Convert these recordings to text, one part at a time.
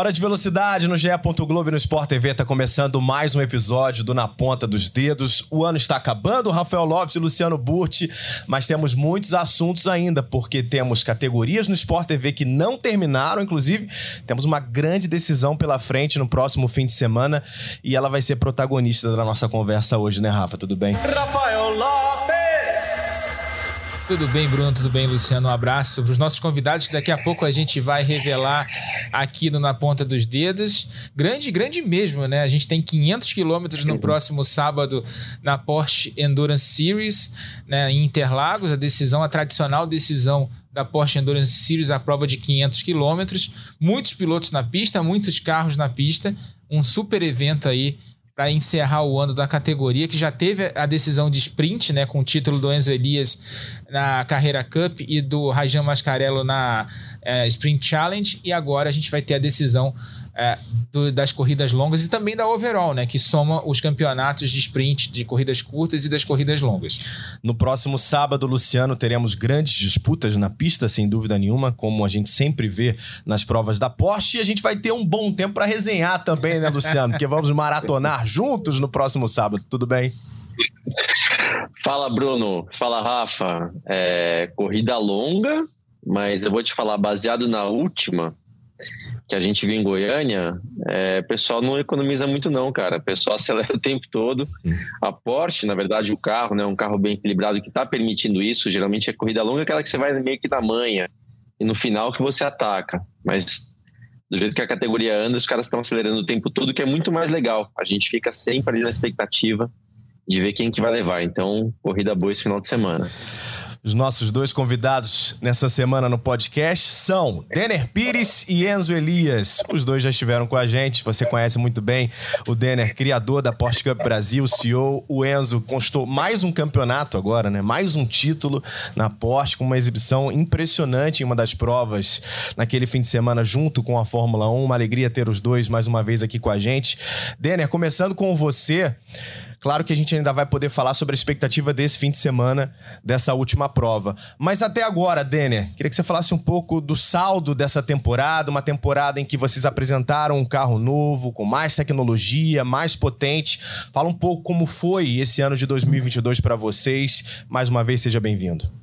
Hora de velocidade no GE. Globo e no Sport TV está começando mais um episódio do Na Ponta dos Dedos. O ano está acabando, Rafael Lopes e Luciano Burti, mas temos muitos assuntos ainda, porque temos categorias no Sport TV que não terminaram, inclusive temos uma grande decisão pela frente no próximo fim de semana e ela vai ser protagonista da nossa conversa hoje, né, Rafa? Tudo bem? Rafael Lopes! Tudo bem, Bruno? Tudo bem, Luciano? Um abraço para os nossos convidados que daqui a pouco a gente vai revelar aqui no Na Ponta dos Dedos. Grande, grande mesmo, né? A gente tem 500 quilômetros no próximo sábado na Porsche Endurance Series, né, em Interlagos. A decisão, a tradicional decisão da Porsche Endurance Series, a prova de 500 quilômetros. Muitos pilotos na pista, muitos carros na pista. Um super evento aí para encerrar o ano da categoria, que já teve a decisão de sprint, né, com o título do Enzo Elias na Carreira Cup e do Rajan Mascarello na é, Sprint Challenge, e agora a gente vai ter a decisão é, do, das corridas longas e também da overall, né? Que soma os campeonatos de sprint, de corridas curtas e das corridas longas. No próximo sábado, Luciano, teremos grandes disputas na pista, sem dúvida nenhuma, como a gente sempre vê nas provas da Porsche. E a gente vai ter um bom tempo para resenhar também, né, Luciano? Porque vamos maratonar juntos no próximo sábado. Tudo bem? Fala, Bruno. Fala, Rafa. É, corrida longa, mas eu vou te falar, baseado na última, que a gente viu em Goiânia, é, o pessoal não economiza muito não, cara. O pessoal acelera o tempo todo. A Porsche, na verdade, o carro, né, um carro bem equilibrado que está permitindo isso. Geralmente a corrida longa é aquela que você vai meio que na manha e no final que você ataca. Mas do jeito que a categoria anda, os caras estão acelerando o tempo todo, que é muito mais legal. A gente fica sempre ali na expectativa de ver quem que vai levar. Então, corrida boa esse final de semana. Os nossos dois convidados nessa semana no podcast são Denner Pires e Enzo Elias. Os dois já estiveram com a gente, você conhece muito bem o Denner, criador da Porsche Cup Brasil, CEO. O Enzo constou mais um campeonato agora, né? Mais um título na Porsche, com uma exibição impressionante em uma das provas naquele fim de semana, junto com a Fórmula 1. Uma alegria ter os dois mais uma vez aqui com a gente. Denner, começando com você. Claro que a gente ainda vai poder falar sobre a expectativa desse fim de semana, dessa última prova. Mas até agora, Denner, queria que você falasse um pouco do saldo dessa temporada, uma temporada em que vocês apresentaram um carro novo, com mais tecnologia, mais potente. Fala um pouco como foi esse ano de 2022 para vocês. Mais uma vez, seja bem-vindo.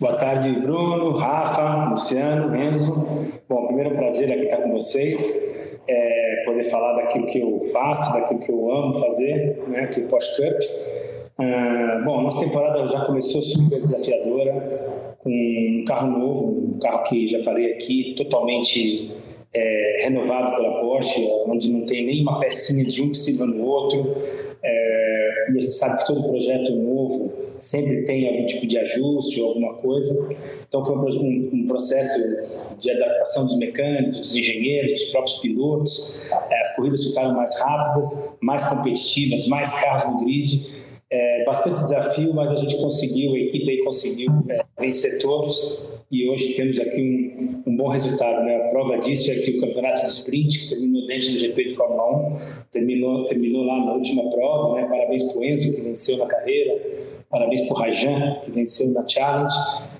Boa tarde, Bruno, Rafa, Luciano, Enzo. Bom, primeiro é prazer aqui estar com vocês é, poder falar daquilo que eu faço, daquilo que eu amo fazer, né, aqui no Porsche Cup. Ah, bom, nossa temporada já começou super desafiadora, com um carro novo, um carro que já falei aqui, totalmente é, renovado pela Porsche, onde não tem nenhuma pecinha de um possível no outro. É, e a gente sabe que todo projeto novo sempre tem algum tipo de ajuste ou alguma coisa. Então foi um, um processo de adaptação dos mecânicos, dos engenheiros, dos próprios pilotos. É, as corridas ficaram mais rápidas, mais competitivas, mais carros no grid. É, bastante desafio, mas a gente conseguiu, a equipe aí conseguiu é, vencer todos e hoje temos aqui um, um, bom resultado. Né? A prova disso é que o campeonato de sprint, que terminou dentro do GP de Fórmula 1, terminou, terminou lá na última prova. Né? Parabéns para o Enzo, que venceu na carreira, parabéns para o Rajan, que venceu na Challenge.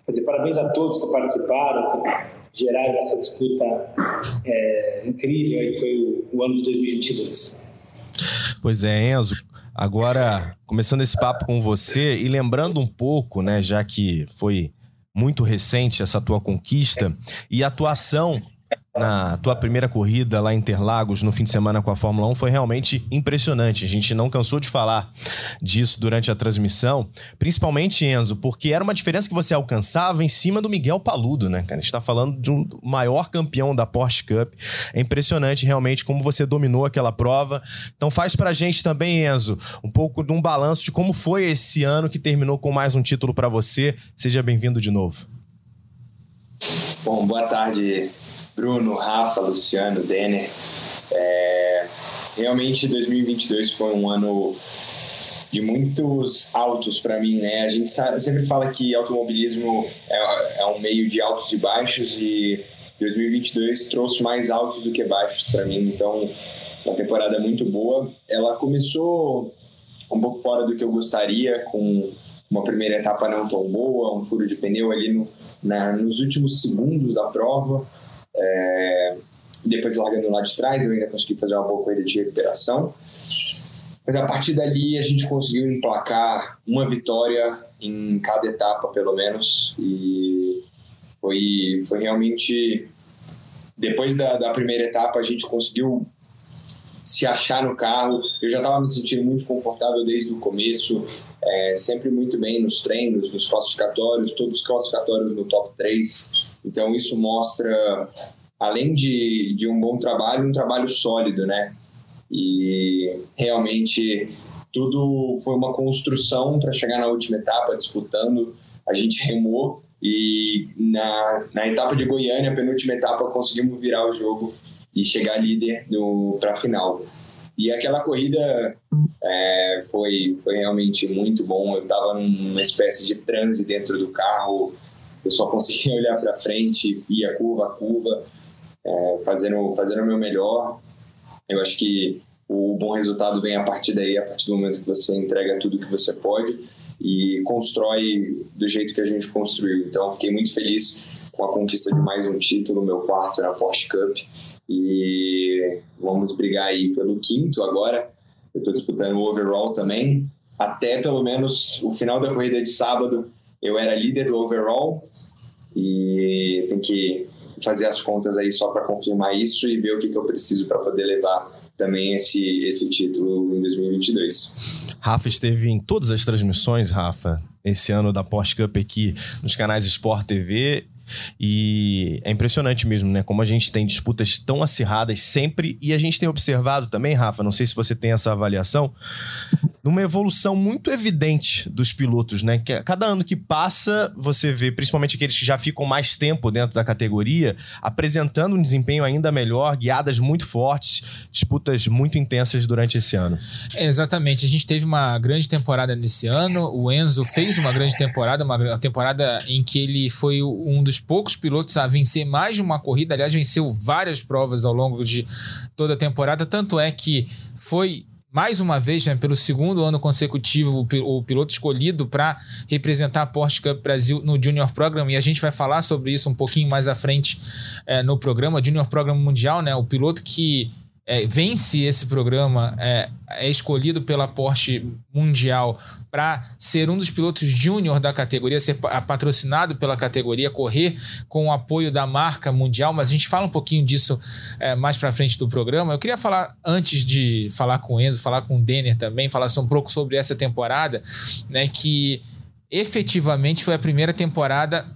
Quer dizer, parabéns a todos que participaram, que geraram essa disputa é, incrível aí, foi o, o ano de 2022. Pois é, Enzo. Agora, começando esse papo com você e lembrando um pouco, né, já que foi muito recente essa tua conquista e atuação na tua primeira corrida lá em Interlagos no fim de semana com a Fórmula 1 foi realmente impressionante. A gente não cansou de falar disso durante a transmissão, principalmente Enzo, porque era uma diferença que você alcançava em cima do Miguel Paludo, né, cara? A gente tá falando de um maior campeão da Porsche Cup. É impressionante realmente como você dominou aquela prova. Então faz pra gente também, Enzo, um pouco de um balanço de como foi esse ano que terminou com mais um título para você. Seja bem-vindo de novo. Bom, boa tarde Bruno, Rafa, Luciano, Denner. É, realmente 2022 foi um ano de muitos altos para mim, né? A gente sempre fala que automobilismo é, é um meio de altos e baixos e 2022 trouxe mais altos do que baixos para mim, então uma temporada muito boa. Ela começou um pouco fora do que eu gostaria, com uma primeira etapa não tão boa, um furo de pneu ali no, na, nos últimos segundos da prova. É, depois largando lá de trás, eu ainda consegui fazer uma boa corrida de recuperação. Mas a partir dali a gente conseguiu emplacar uma vitória em cada etapa, pelo menos. E foi, foi realmente. Depois da, da primeira etapa, a gente conseguiu se achar no carro. Eu já estava me sentindo muito confortável desde o começo, é, sempre muito bem nos treinos, nos classificatórios, todos os classificatórios no top 3. Então isso mostra, além de, de um bom trabalho, um trabalho sólido, né? E realmente tudo foi uma construção para chegar na última etapa, disputando. A gente remou e na, na etapa de Goiânia, penúltima etapa, conseguimos virar o jogo e chegar líder para a final. E aquela corrida é, foi, foi realmente muito bom. Eu estava numa espécie de transe dentro do carro, eu só conseguia olhar para frente, ia curva a curva, é, fazendo, fazendo o meu melhor. Eu acho que o bom resultado vem a partir daí, a partir do momento que você entrega tudo que você pode e constrói do jeito que a gente construiu. Então, fiquei muito feliz com a conquista de mais um título, meu quarto na Porsche Cup. E vamos brigar aí pelo quinto agora. Eu estou disputando o overall também. Até pelo menos o final da corrida de sábado, eu era líder do overall. E tem que fazer as contas aí só para confirmar isso e ver o que, que eu preciso para poder levar também esse, esse título em 2022. Rafa esteve em todas as transmissões, Rafa, esse ano da Porsche Cup aqui nos canais Sport TV e é impressionante mesmo, né? Como a gente tem disputas tão acirradas sempre e a gente tem observado também, Rafa, não sei se você tem essa avaliação, numa evolução muito evidente dos pilotos, né? Que cada ano que passa, você vê, principalmente aqueles que já ficam mais tempo dentro da categoria, apresentando um desempenho ainda melhor, guiadas muito fortes, disputas muito intensas durante esse ano. É, exatamente. A gente teve uma grande temporada nesse ano. O Enzo fez uma grande temporada, uma temporada em que ele foi um dos poucos pilotos a vencer mais de uma corrida. Aliás, venceu várias provas ao longo de toda a temporada. Tanto é que foi mais uma vez, né, pelo segundo ano consecutivo, o piloto escolhido para representar a Porsche Cup Brasil no Junior Program, e a gente vai falar sobre isso um pouquinho mais à frente é, no programa, Junior Program Mundial, né, o piloto que é, vence esse programa, é, é, escolhido pela Porsche Mundial para ser um dos pilotos júnior da categoria, ser patrocinado pela categoria, correr com o apoio da marca mundial, mas a gente fala um pouquinho disso é, mais para frente do programa. Eu queria falar, antes de falar com o Enzo, falar com o Denner também, falar um pouco sobre essa temporada, né, que efetivamente foi a primeira temporada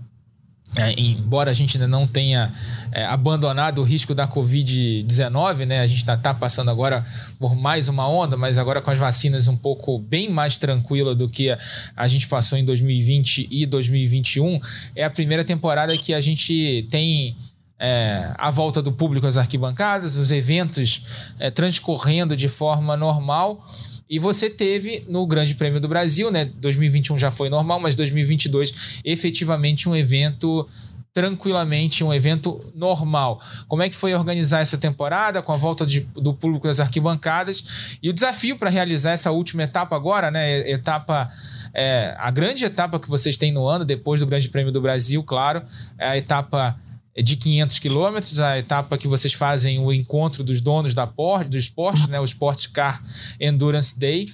é, embora a gente ainda não tenha é, abandonado o risco da Covid-19, né? A gente está passando agora por mais uma onda, mas agora com as vacinas um pouco bem mais tranquila do que a, a gente passou em 2020 e 2021. É a primeira temporada que a gente tem é, a volta do público às arquibancadas, os eventos é, transcorrendo de forma normal. E você teve no Grande Prêmio do Brasil, né? 2021 já foi normal, mas 2022 efetivamente um evento tranquilamente um evento normal. Como é que foi organizar essa temporada com a volta de, do público das arquibancadas e o desafio para realizar essa última etapa agora, né? Etapa é, a grande etapa que vocês têm no ano depois do Grande Prêmio do Brasil, claro, é a etapa de 500 quilômetros, a etapa que vocês fazem o encontro dos donos da Porsche, do esporte, né, o Sport Car Endurance Day.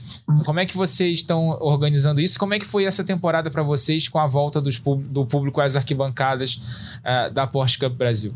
Como é que vocês estão organizando isso? Como é que foi essa temporada para vocês com a volta dos, do público às arquibancadas uh, da Porsche Cup Brasil?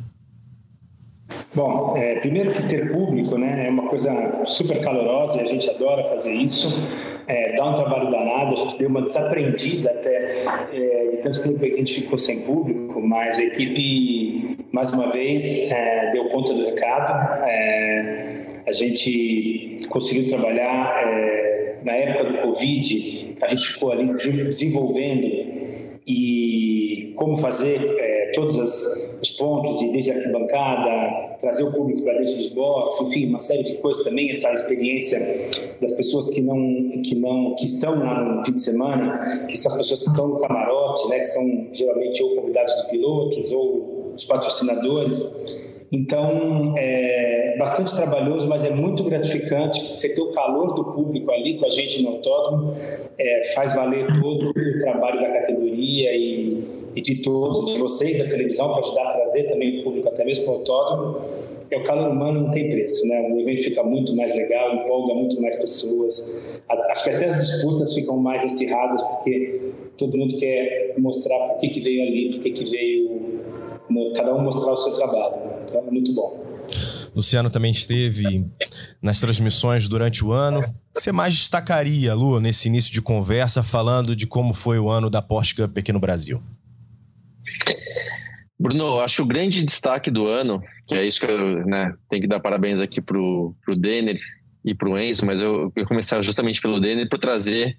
Bom, é, primeiro que ter público né, é uma coisa super calorosa e a gente adora fazer isso. É, dá um trabalho danado, a gente deu uma desaprendida até é, de tanto tempo que a gente ficou sem público, mas a equipe, mais uma vez, é, deu conta do recado. É, a gente conseguiu trabalhar é, na época do Covid, a gente ficou ali desenvolvendo e como fazer todos as, os pontos, de, desde a arquibancada, trazer o público para dentro dos boxes, enfim, uma série de coisas também, essa experiência das pessoas que não, que não, que estão lá no fim de semana, que são as pessoas que estão no camarote, né, que são geralmente ou convidados de pilotos ou os patrocinadores. Então, é bastante trabalhoso, mas é muito gratificante. Você ter o calor do público ali com a gente no autódromo é, faz valer todo o trabalho da categoria e, e de todos, de vocês da televisão, para ajudar a trazer também o público até mesmo para o autódromo. É, o calor humano não tem preço, né? O evento fica muito mais legal, empolga muito mais pessoas. As, acho que até as disputas ficam mais acirradas, porque todo mundo quer mostrar por que, que veio ali, por que, que veio cada um mostrar o seu trabalho. Então é muito bom. Luciano também esteve nas transmissões durante o ano. Você mais destacaria, Lu, nesse início de conversa, falando de como foi o ano da Porsche Cup aqui no Brasil? Bruno, acho o grande destaque do ano, que é isso que eu né, tenho que dar parabéns aqui pro, pro Denner e pro Enzo, mas eu, eu começar justamente pelo Denner por trazer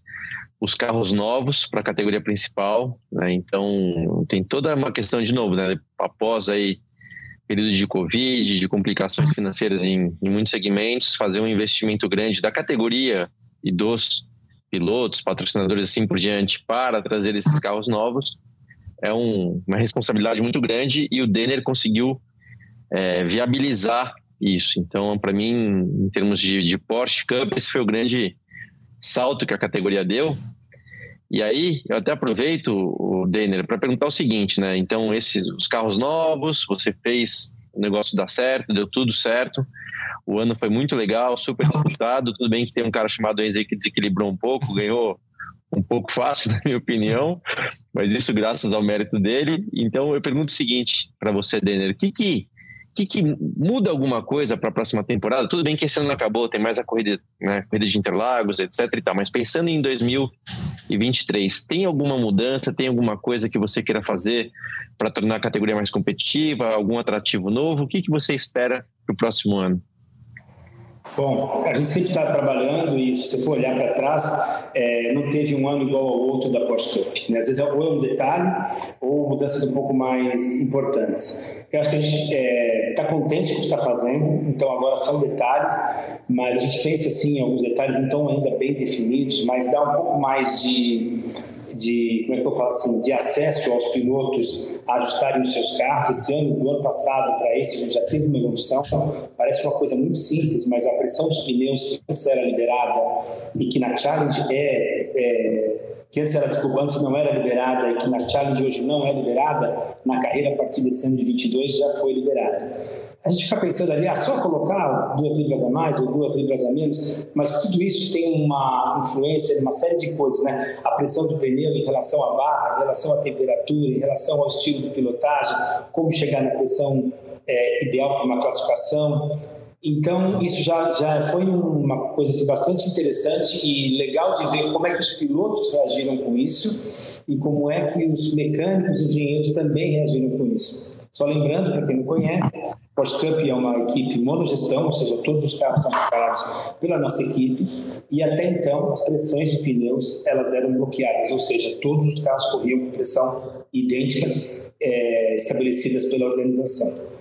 os carros novos para a categoria principal, né? então tem toda uma questão de novo, né? após aí período de covid, de complicações financeiras em, em muitos segmentos, fazer um investimento grande da categoria e dos pilotos, patrocinadores assim por diante para trazer esses carros novos é um, uma responsabilidade muito grande e o Denner conseguiu é, viabilizar isso. Então, para mim, em termos de, de Porsche Cup, esse foi o grande salto que a categoria deu. E aí, eu até aproveito, o Denner, para perguntar o seguinte, né? Então, esses os carros novos, você fez o negócio dar certo, deu tudo certo. O ano foi muito legal, super disputado. Tudo bem que tem um cara chamado Enzo que desequilibrou um pouco, ganhou um pouco fácil, na minha opinião, mas isso graças ao mérito dele. Então, eu pergunto o seguinte para você, Denner: o que que que, que muda alguma coisa para a próxima temporada? Tudo bem que esse ano acabou, tem mais a corrida, né, corrida de Interlagos, etc. E tal, mas pensando em 2023, tem alguma mudança? Tem alguma coisa que você queira fazer para tornar a categoria mais competitiva? Algum atrativo novo? O que, que você espera para o próximo ano? Bom, a gente sempre está trabalhando e se você for olhar para trás, é, não teve um ano igual ao outro da Cup. Né? Às vezes ou é um detalhe ou mudanças um pouco mais importantes. Eu acho que a gente está é, tá contente com o que está fazendo, então agora são detalhes, mas a gente pensa assim, alguns detalhes não estão ainda bem definidos, mas dá um pouco mais de de, como é que eu falo assim, de acesso aos pilotos ajustarem os seus carros. Esse ano, do ano passado para esse, a gente já teve uma evolução. Parece uma coisa muito simples, mas a pressão dos pneus que antes era liberada e que na Challenge é, é que antes era, desculpa, antes não era liberada e que na Challenge hoje não é liberada, na carreira a partir desse ano de 22 já foi liberada a gente fica pensando ali, ah, só colocar duas libras a mais ou duas libras a menos, mas tudo isso tem uma influência de uma série de coisas, né? A pressão do pneu em relação à barra, em relação à temperatura, em relação ao estilo de pilotagem, como chegar na pressão é, ideal para uma classificação. Então, isso já, já foi uma coisa assim, bastante interessante e legal de ver como é que os pilotos reagiram com isso e como é que os mecânicos e engenheiros também reagiram com isso. Só lembrando, para quem não conhece, Porsche Cup é uma equipe monogestão, ou seja, todos os carros são preparados pela nossa equipe, e até então as pressões de pneus elas eram bloqueadas, ou seja, todos os carros corriam com pressão idêntica é, estabelecidas pela organização.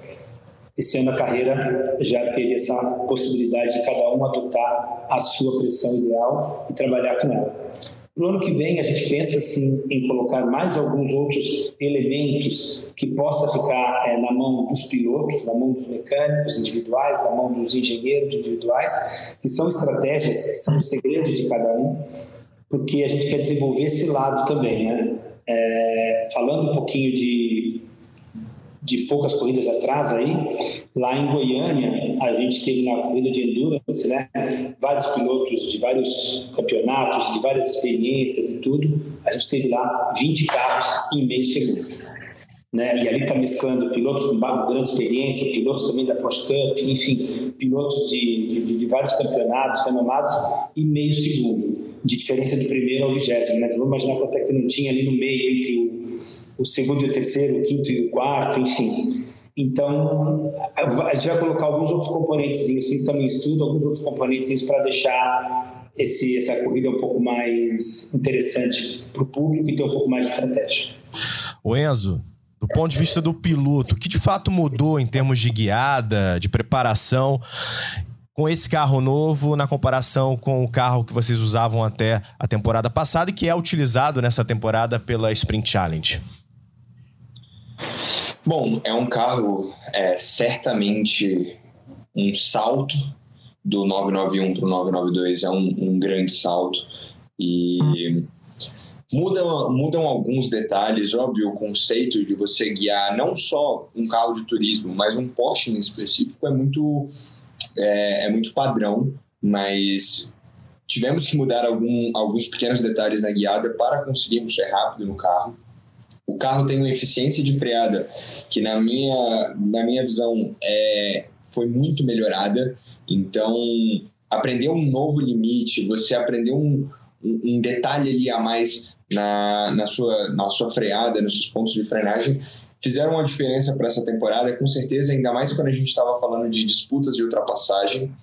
Esse ano a carreira já teve essa possibilidade de cada um adotar a sua pressão ideal e trabalhar com ela. Para o ano que vem, a gente pensa assim, em colocar mais alguns outros elementos que possa ficar é, na mão dos pilotos, na mão dos mecânicos individuais, na mão dos engenheiros individuais, que são estratégias, que são os segredos de cada um, porque a gente quer desenvolver esse lado também. Né? É, falando um pouquinho de, de poucas corridas atrás aí, lá em Goiânia, a gente teve na corrida de endurance, né, vários pilotos de vários campeonatos, de várias experiências e tudo. A gente teve lá 20 carros em meio segundo. Né? E ali está mesclando pilotos com grande experiência, pilotos também da Porsche Cup, enfim, pilotos de, de, de vários campeonatos renomados em meio segundo, de diferença do primeiro ao vigésimo. Né? Então, vamos imaginar quanto é que não tinha ali no meio entre o, o segundo e o terceiro, o quinto e o quarto, enfim. Então, a gente vai colocar alguns outros componentes, vocês também estudam alguns outros componentes para deixar esse, essa corrida um pouco mais interessante para o público e ter um pouco mais de estratégia. O Enzo, do ponto de vista do piloto, o que de fato mudou em termos de guiada, de preparação com esse carro novo na comparação com o carro que vocês usavam até a temporada passada e que é utilizado nessa temporada pela Sprint Challenge? Bom, é um carro é, certamente um salto do 991 para o 992, é um, um grande salto e Mudam, mudam alguns detalhes, óbvio, o conceito de você guiar não só um carro de turismo, mas um Porsche em específico é muito, é, é muito padrão, mas tivemos que mudar algum, alguns pequenos detalhes na guiada para conseguirmos ser rápido no carro. O carro tem uma eficiência de freada que, na minha, na minha visão, é, foi muito melhorada. Então, aprender um novo limite, você aprender um, um detalhe ali a mais na, na, sua, na sua freada, nos seus pontos de frenagem, fizeram uma diferença para essa temporada, com certeza, ainda mais quando a gente estava falando de disputas de ultrapassagem.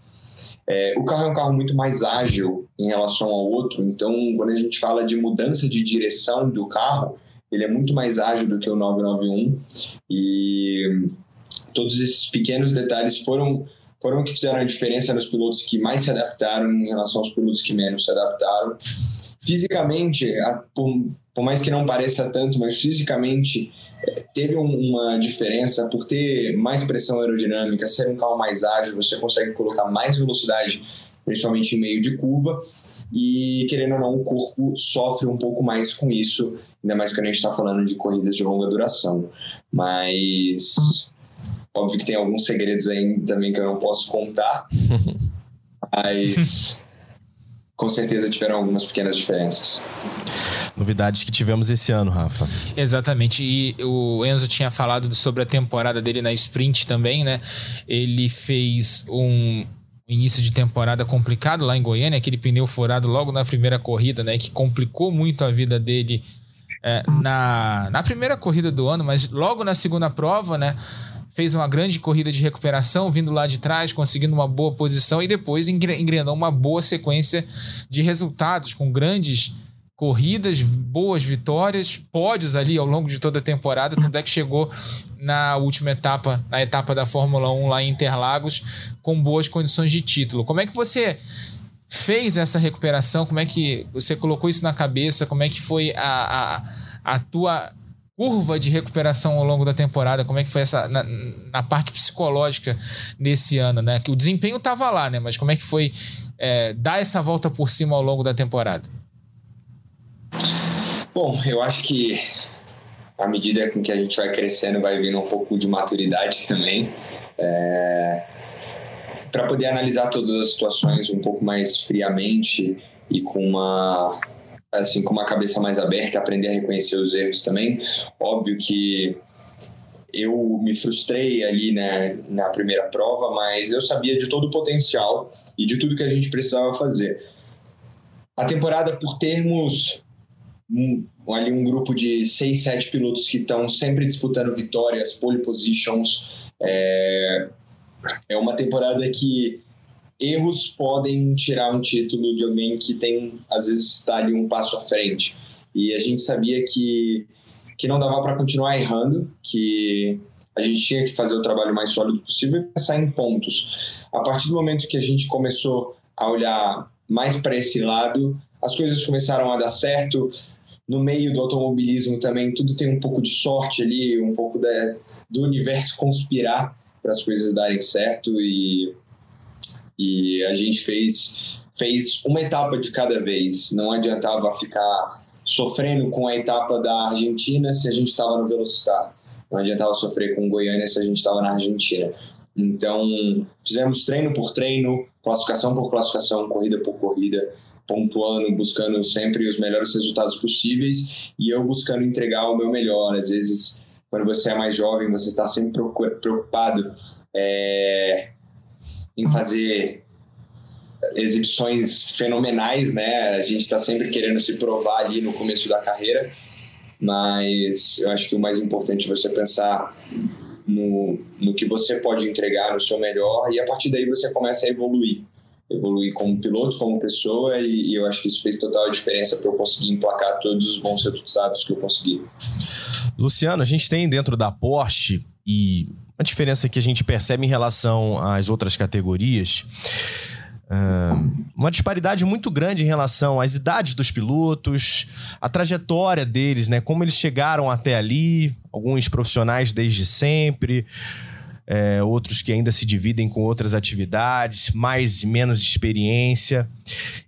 É, o carro é um carro muito mais ágil em relação ao outro, então quando a gente fala de mudança de direção do carro, ele é muito mais ágil do que o 991 e todos esses pequenos detalhes foram foram que fizeram a diferença nos pilotos que mais se adaptaram em relação aos pilotos que menos se adaptaram. Fisicamente, por, por mais que não pareça tanto, mas fisicamente é, teve uma diferença. Por ter mais pressão aerodinâmica, ser um carro mais ágil, você consegue colocar mais velocidade, principalmente em meio de curva, e querendo ou não, o corpo sofre um pouco mais com isso, ainda mais quando a gente está falando de corridas de longa duração. Mas óbvio que tem alguns segredos aí também que eu não posso contar, mas com certeza tiveram algumas pequenas diferenças. Novidades que tivemos esse ano, Rafa. Exatamente. E o Enzo tinha falado sobre a temporada dele na sprint também, né? Ele fez um início de temporada complicado lá em Goiânia, aquele pneu furado logo na primeira corrida, né? Que complicou muito a vida dele é, na, na primeira corrida do ano, mas logo na segunda prova, né? fez uma grande corrida de recuperação, vindo lá de trás, conseguindo uma boa posição e depois engrenou uma boa sequência de resultados com grandes corridas, boas vitórias, pódios ali ao longo de toda a temporada, tanto é que chegou na última etapa, na etapa da Fórmula 1 lá em Interlagos, com boas condições de título. Como é que você fez essa recuperação? Como é que você colocou isso na cabeça? Como é que foi a, a, a tua curva de recuperação ao longo da temporada, como é que foi essa na, na parte psicológica desse ano, né? Que o desempenho estava lá, né? Mas como é que foi é, dar essa volta por cima ao longo da temporada? Bom, eu acho que à medida com que a gente vai crescendo, vai vindo um pouco de maturidade também. É... Para poder analisar todas as situações um pouco mais friamente e com uma assim, com uma cabeça mais aberta, aprender a reconhecer os erros também. Óbvio que eu me frustrei ali né, na primeira prova, mas eu sabia de todo o potencial e de tudo que a gente precisava fazer. A temporada, por termos um, ali um grupo de seis, sete pilotos que estão sempre disputando vitórias, pole positions, é, é uma temporada que erros podem tirar um título de alguém que tem, às vezes, está ali um passo à frente. E a gente sabia que, que não dava para continuar errando, que a gente tinha que fazer o trabalho mais sólido possível e pensar em pontos. A partir do momento que a gente começou a olhar mais para esse lado, as coisas começaram a dar certo. No meio do automobilismo também, tudo tem um pouco de sorte ali, um pouco do universo conspirar para as coisas darem certo e e a gente fez, fez uma etapa de cada vez. Não adiantava ficar sofrendo com a etapa da Argentina se a gente estava no Velocitar. Não adiantava sofrer com Goiânia se a gente estava na Argentina. Então, fizemos treino por treino, classificação por classificação, corrida por corrida, pontuando, buscando sempre os melhores resultados possíveis e eu buscando entregar o meu melhor. Às vezes, quando você é mais jovem, você está sempre preocupado é, em fazer exibições fenomenais, né? A gente está sempre querendo se provar ali no começo da carreira, mas eu acho que o mais importante é você pensar no, no que você pode entregar no seu melhor e a partir daí você começa a evoluir. Evoluir como piloto, como pessoa, e, e eu acho que isso fez total diferença para eu conseguir emplacar todos os bons resultados que eu consegui. Luciano, a gente tem dentro da Porsche e a diferença que a gente percebe em relação às outras categorias. Uh, uma disparidade muito grande em relação às idades dos pilotos, a trajetória deles, né? Como eles chegaram até ali, alguns profissionais desde sempre, é, outros que ainda se dividem com outras atividades, mais e menos experiência.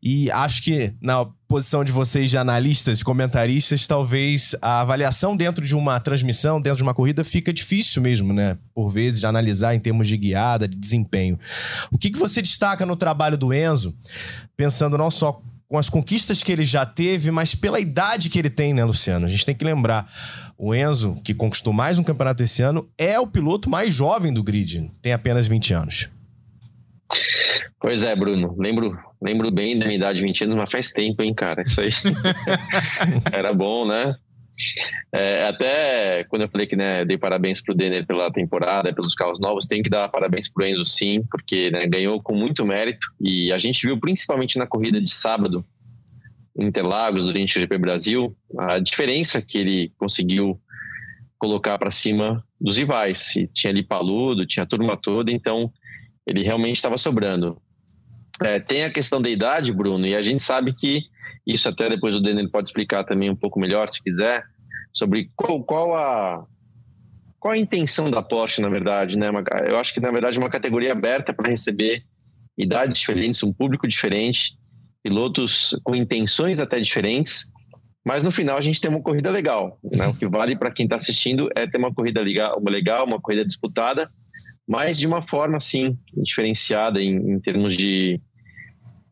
E acho que na posição de vocês de analistas comentaristas, talvez a avaliação dentro de uma transmissão, dentro de uma corrida, fica difícil mesmo, né? Por vezes, de analisar em termos de guiada, de desempenho. O que, que você destaca no trabalho do Enzo, pensando não só com as conquistas que ele já teve, mas pela idade que ele tem, né, Luciano? A gente tem que lembrar. O Enzo, que conquistou mais um campeonato esse ano, é o piloto mais jovem do grid. Tem apenas 20 anos. Pois é, Bruno. Lembro, lembro bem da minha idade de 20 anos, mas faz tempo, hein, cara? Isso aí. Era bom, né? É, até quando eu falei que né, dei parabéns pro Denner pela temporada, pelos carros novos, tem que dar parabéns pro Enzo sim, porque né, ganhou com muito mérito e a gente viu principalmente na corrida de sábado Interlagos, durante o GP Brasil, a diferença que ele conseguiu colocar para cima dos rivais. E tinha ali Paludo, tinha a turma toda, então ele realmente estava sobrando. É, tem a questão da idade, Bruno, e a gente sabe que isso até depois o Denner pode explicar também um pouco melhor, se quiser, sobre qual, qual a qual a intenção da Porsche, na verdade, né? Eu acho que na verdade é uma categoria aberta para receber idades diferentes, um público diferente, pilotos com intenções até diferentes, mas no final a gente tem uma corrida legal. Né? O que vale para quem está assistindo é ter uma corrida legal, uma corrida disputada, mas de uma forma assim diferenciada em, em termos de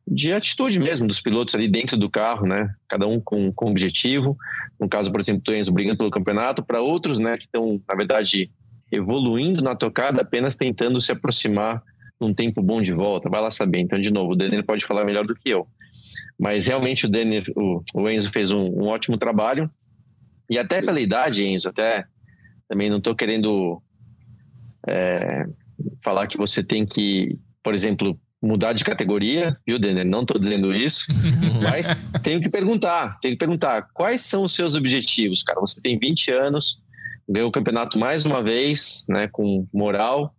de atitude mesmo dos pilotos ali dentro do carro, né? Cada um com, com objetivo. No caso, por exemplo, do Enzo brigando pelo campeonato, para outros, né, que estão, na verdade, evoluindo na tocada, apenas tentando se aproximar num tempo bom de volta. Vai lá saber. Então, de novo, o Denner pode falar melhor do que eu. Mas realmente o Denner, o, o Enzo fez um, um, ótimo trabalho. E até pela idade, Enzo, até também não estou querendo é, falar que você tem que, por exemplo, mudar de categoria, viu, Denner? Não estou dizendo isso, mas tenho que perguntar, tenho que perguntar, quais são os seus objetivos, cara? Você tem 20 anos, ganhou o campeonato mais uma vez, né, com moral,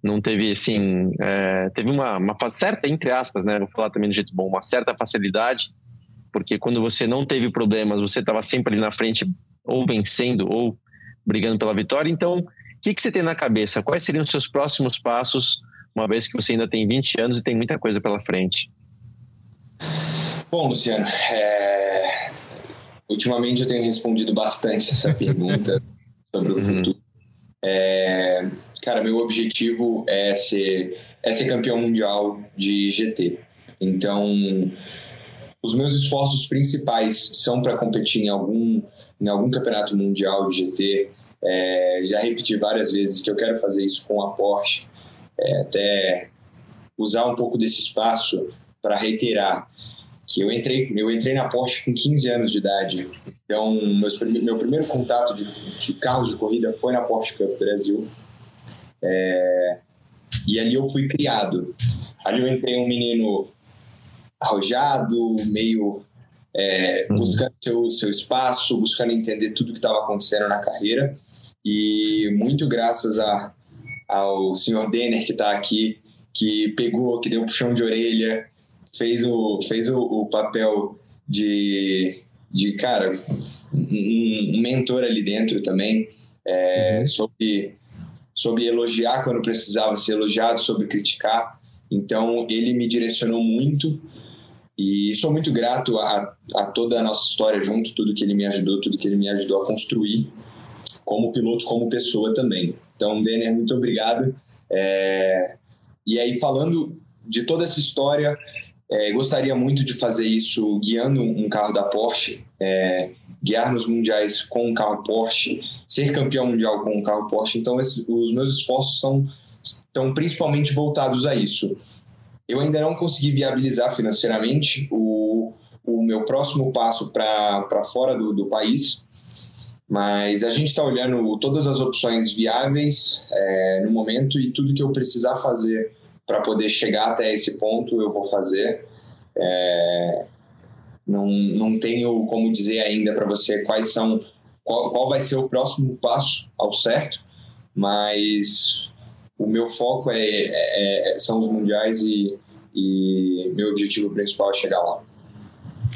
não teve, assim, é, teve uma, uma certa, entre aspas, né, vou falar também do jeito bom, uma certa facilidade, porque quando você não teve problemas, você estava sempre ali na frente, ou vencendo, ou brigando pela vitória, então, o que, que você tem na cabeça? Quais seriam os seus próximos passos uma vez que você ainda tem 20 anos e tem muita coisa pela frente? Bom, Luciano, é... ultimamente eu tenho respondido bastante essa pergunta sobre o uhum. futuro. É... Cara, meu objetivo é ser, é ser campeão mundial de GT. Então, os meus esforços principais são para competir em algum, em algum campeonato mundial de GT. É, já repeti várias vezes que eu quero fazer isso com a Porsche é, até usar um pouco desse espaço para reiterar que eu entrei, eu entrei na Porsche com 15 anos de idade. Então, meus, meu primeiro contato de, de, carros de corrida foi na Porsche Cup Brasil. É, e ali eu fui criado. Ali eu entrei um menino arrojado, meio é, uhum. buscando seu, seu espaço, buscando entender tudo que estava acontecendo na carreira. E muito graças a, ao senhor Denner que está aqui, que pegou, que deu um puxão de orelha, fez o, fez o, o papel de, de cara, um, um, mentor ali dentro também, é, uhum. sobre, sobre elogiar quando precisava ser elogiado, sobre criticar. Então, ele me direcionou muito e sou muito grato a, a toda a nossa história junto, tudo que ele me ajudou, tudo que ele me ajudou a construir, como piloto, como pessoa também. Então, Denner, muito obrigado. É... E aí, falando de toda essa história, é, gostaria muito de fazer isso guiando um carro da Porsche, é, guiar nos mundiais com um carro Porsche, ser campeão mundial com um carro Porsche. Então, esse, os meus esforços são, estão principalmente voltados a isso. Eu ainda não consegui viabilizar financeiramente o, o meu próximo passo para fora do, do país, mas a gente está olhando todas as opções viáveis é, no momento e tudo que eu precisar fazer para poder chegar até esse ponto, eu vou fazer. É, não, não tenho como dizer ainda para você quais são qual, qual vai ser o próximo passo ao certo, mas o meu foco é, é, é são os mundiais e, e meu objetivo principal é chegar lá.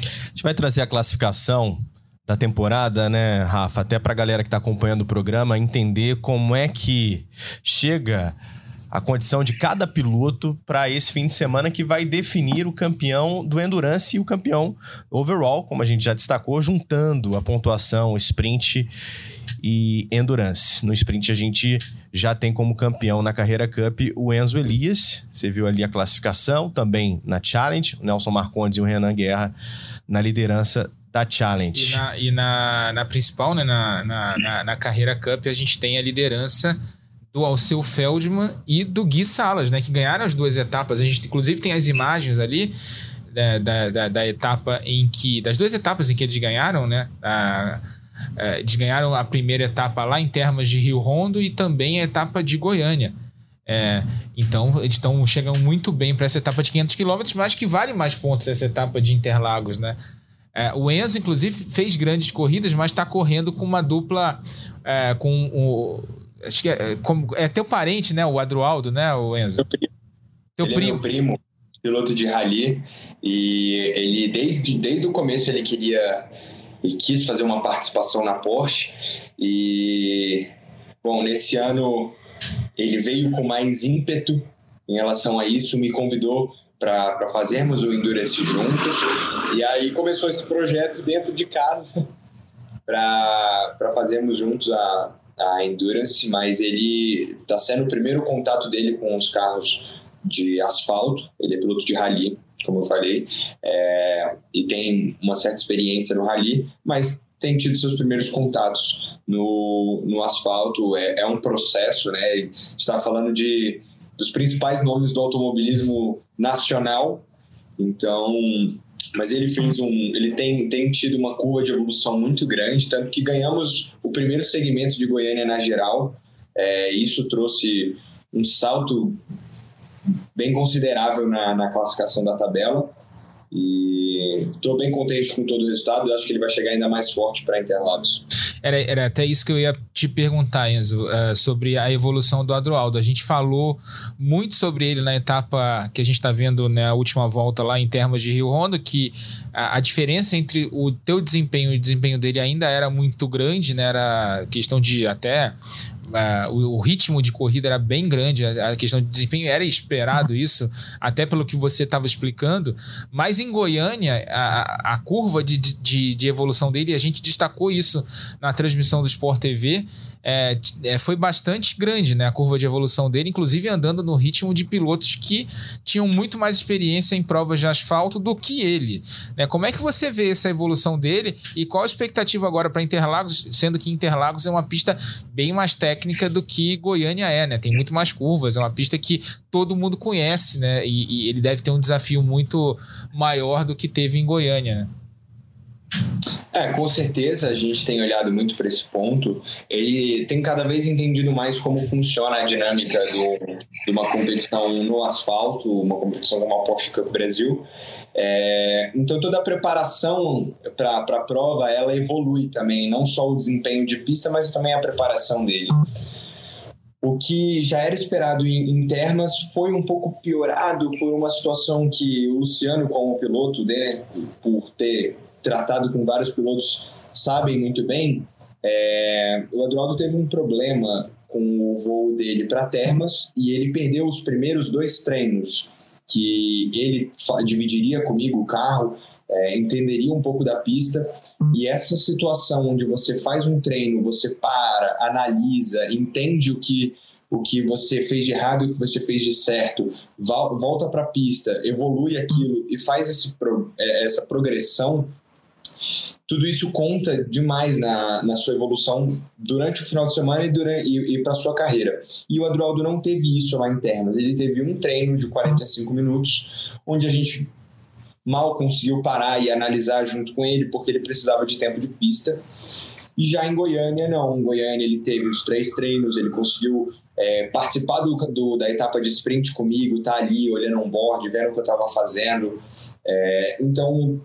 A gente vai trazer a classificação da temporada, né, Rafa? Até para a galera que está acompanhando o programa entender como é que chega a condição de cada piloto para esse fim de semana que vai definir o campeão do Endurance e o campeão overall, como a gente já destacou, juntando a pontuação sprint e Endurance. No sprint a gente já tem como campeão na Carreira Cup o Enzo Elias, você viu ali a classificação, também na Challenge, o Nelson Marcondes e o Renan Guerra na liderança da Challenge. E na, e na, na principal, né, na, na, na, Carreira Cup, a gente tem a liderança do Alceu Feldman e do Gui Salas, né? Que ganharam as duas etapas. A gente, inclusive, tem as imagens ali da, da, da, da etapa em que. Das duas etapas em que eles ganharam, né? A, a, eles ganharam a primeira etapa lá em Termas de Rio Rondo e também a etapa de Goiânia. É, então, eles estão chegam muito bem para essa etapa de 500 km, mas que vale mais pontos essa etapa de Interlagos, né? É, o Enzo, inclusive, fez grandes corridas, mas está correndo com uma dupla. É, com o, Acho que é, como, é teu parente, né? O Adroaldo, né, o Enzo? Meu primo. Teu ele primo. É meu primo, piloto de rally. E ele, desde, desde o começo, ele queria. Ele quis fazer uma participação na Porsche. E, bom, nesse ano ele veio com mais ímpeto em relação a isso, me convidou para fazermos o Endurance juntos. E aí começou esse projeto dentro de casa para fazermos juntos a, a Endurance, mas ele está sendo o primeiro contato dele com os carros de asfalto. Ele é piloto de rally, como eu falei, é, e tem uma certa experiência no rally, mas tem tido seus primeiros contatos no, no asfalto. É, é um processo, né? A gente está falando de, dos principais nomes do automobilismo nacional, então mas ele fez um, ele tem, tem tido uma curva de evolução muito grande, tanto que ganhamos o primeiro segmento de Goiânia na geral. É, isso trouxe um salto bem considerável na, na classificação da tabela. E estou bem contente com todo o resultado. Eu acho que ele vai chegar ainda mais forte para Interlagos. Era, era até isso que eu ia te perguntar, Enzo, uh, sobre a evolução do Adroaldo. A gente falou muito sobre ele na etapa que a gente está vendo na né, última volta lá em termos de Rio Rondo, que a, a, diferença entre o teu desempenho e o desempenho dele ainda era muito grande, né? Era questão de até O, o, ritmo de corrida era bem grande, a, a, questão de desempenho era esperado isso, até pelo que você estava explicando. Mas em Goiânia, a, a curva de, de, de, evolução dele, a gente destacou isso na transmissão do Sport TV é, é, foi bastante grande, né? A curva de evolução dele, inclusive andando no ritmo de pilotos que tinham muito mais experiência em provas de asfalto do que ele. Né? Como é que você vê essa evolução dele e qual a expectativa agora para Interlagos, sendo que Interlagos é uma pista bem mais técnica do que Goiânia é, né? Tem muito mais curvas, é uma pista que todo mundo conhece, né? E, e ele deve ter um desafio muito maior do que teve em Goiânia, né? É, com certeza a gente tem olhado muito para esse ponto. Ele tem cada vez entendido mais como funciona a dinâmica do, de uma competição no asfalto, uma competição como a Porsche Cup Brasil. É, então toda a preparação para a prova ela evolui também, não só o desempenho de pista, mas também a preparação dele. O que já era esperado em, em termas foi um pouco piorado por uma situação que o Luciano, como piloto, né, por ter tratado com vários pilotos sabem muito bem, é, o Eduardo teve um problema com o voo dele para Termas e ele perdeu os primeiros dois treinos que ele dividiria comigo o carro, é, entenderia um pouco da pista. E essa situação onde você faz um treino, você para, analisa, entende o que o que você fez de errado e o que você fez de certo, volta para a pista, evolui aquilo e faz esse, é, essa progressão tudo isso conta demais na, na sua evolução durante o final de semana e, durante, e, e para sua carreira. E o Adroaldo não teve isso lá em. Ele teve um treino de 45 minutos, onde a gente mal conseguiu parar e analisar junto com ele, porque ele precisava de tempo de pista. E já em Goiânia, não. Em Goiânia ele teve os três treinos, ele conseguiu é, participar do, do, da etapa de sprint comigo, tá ali olhando um board, vendo o que eu estava fazendo. É, então,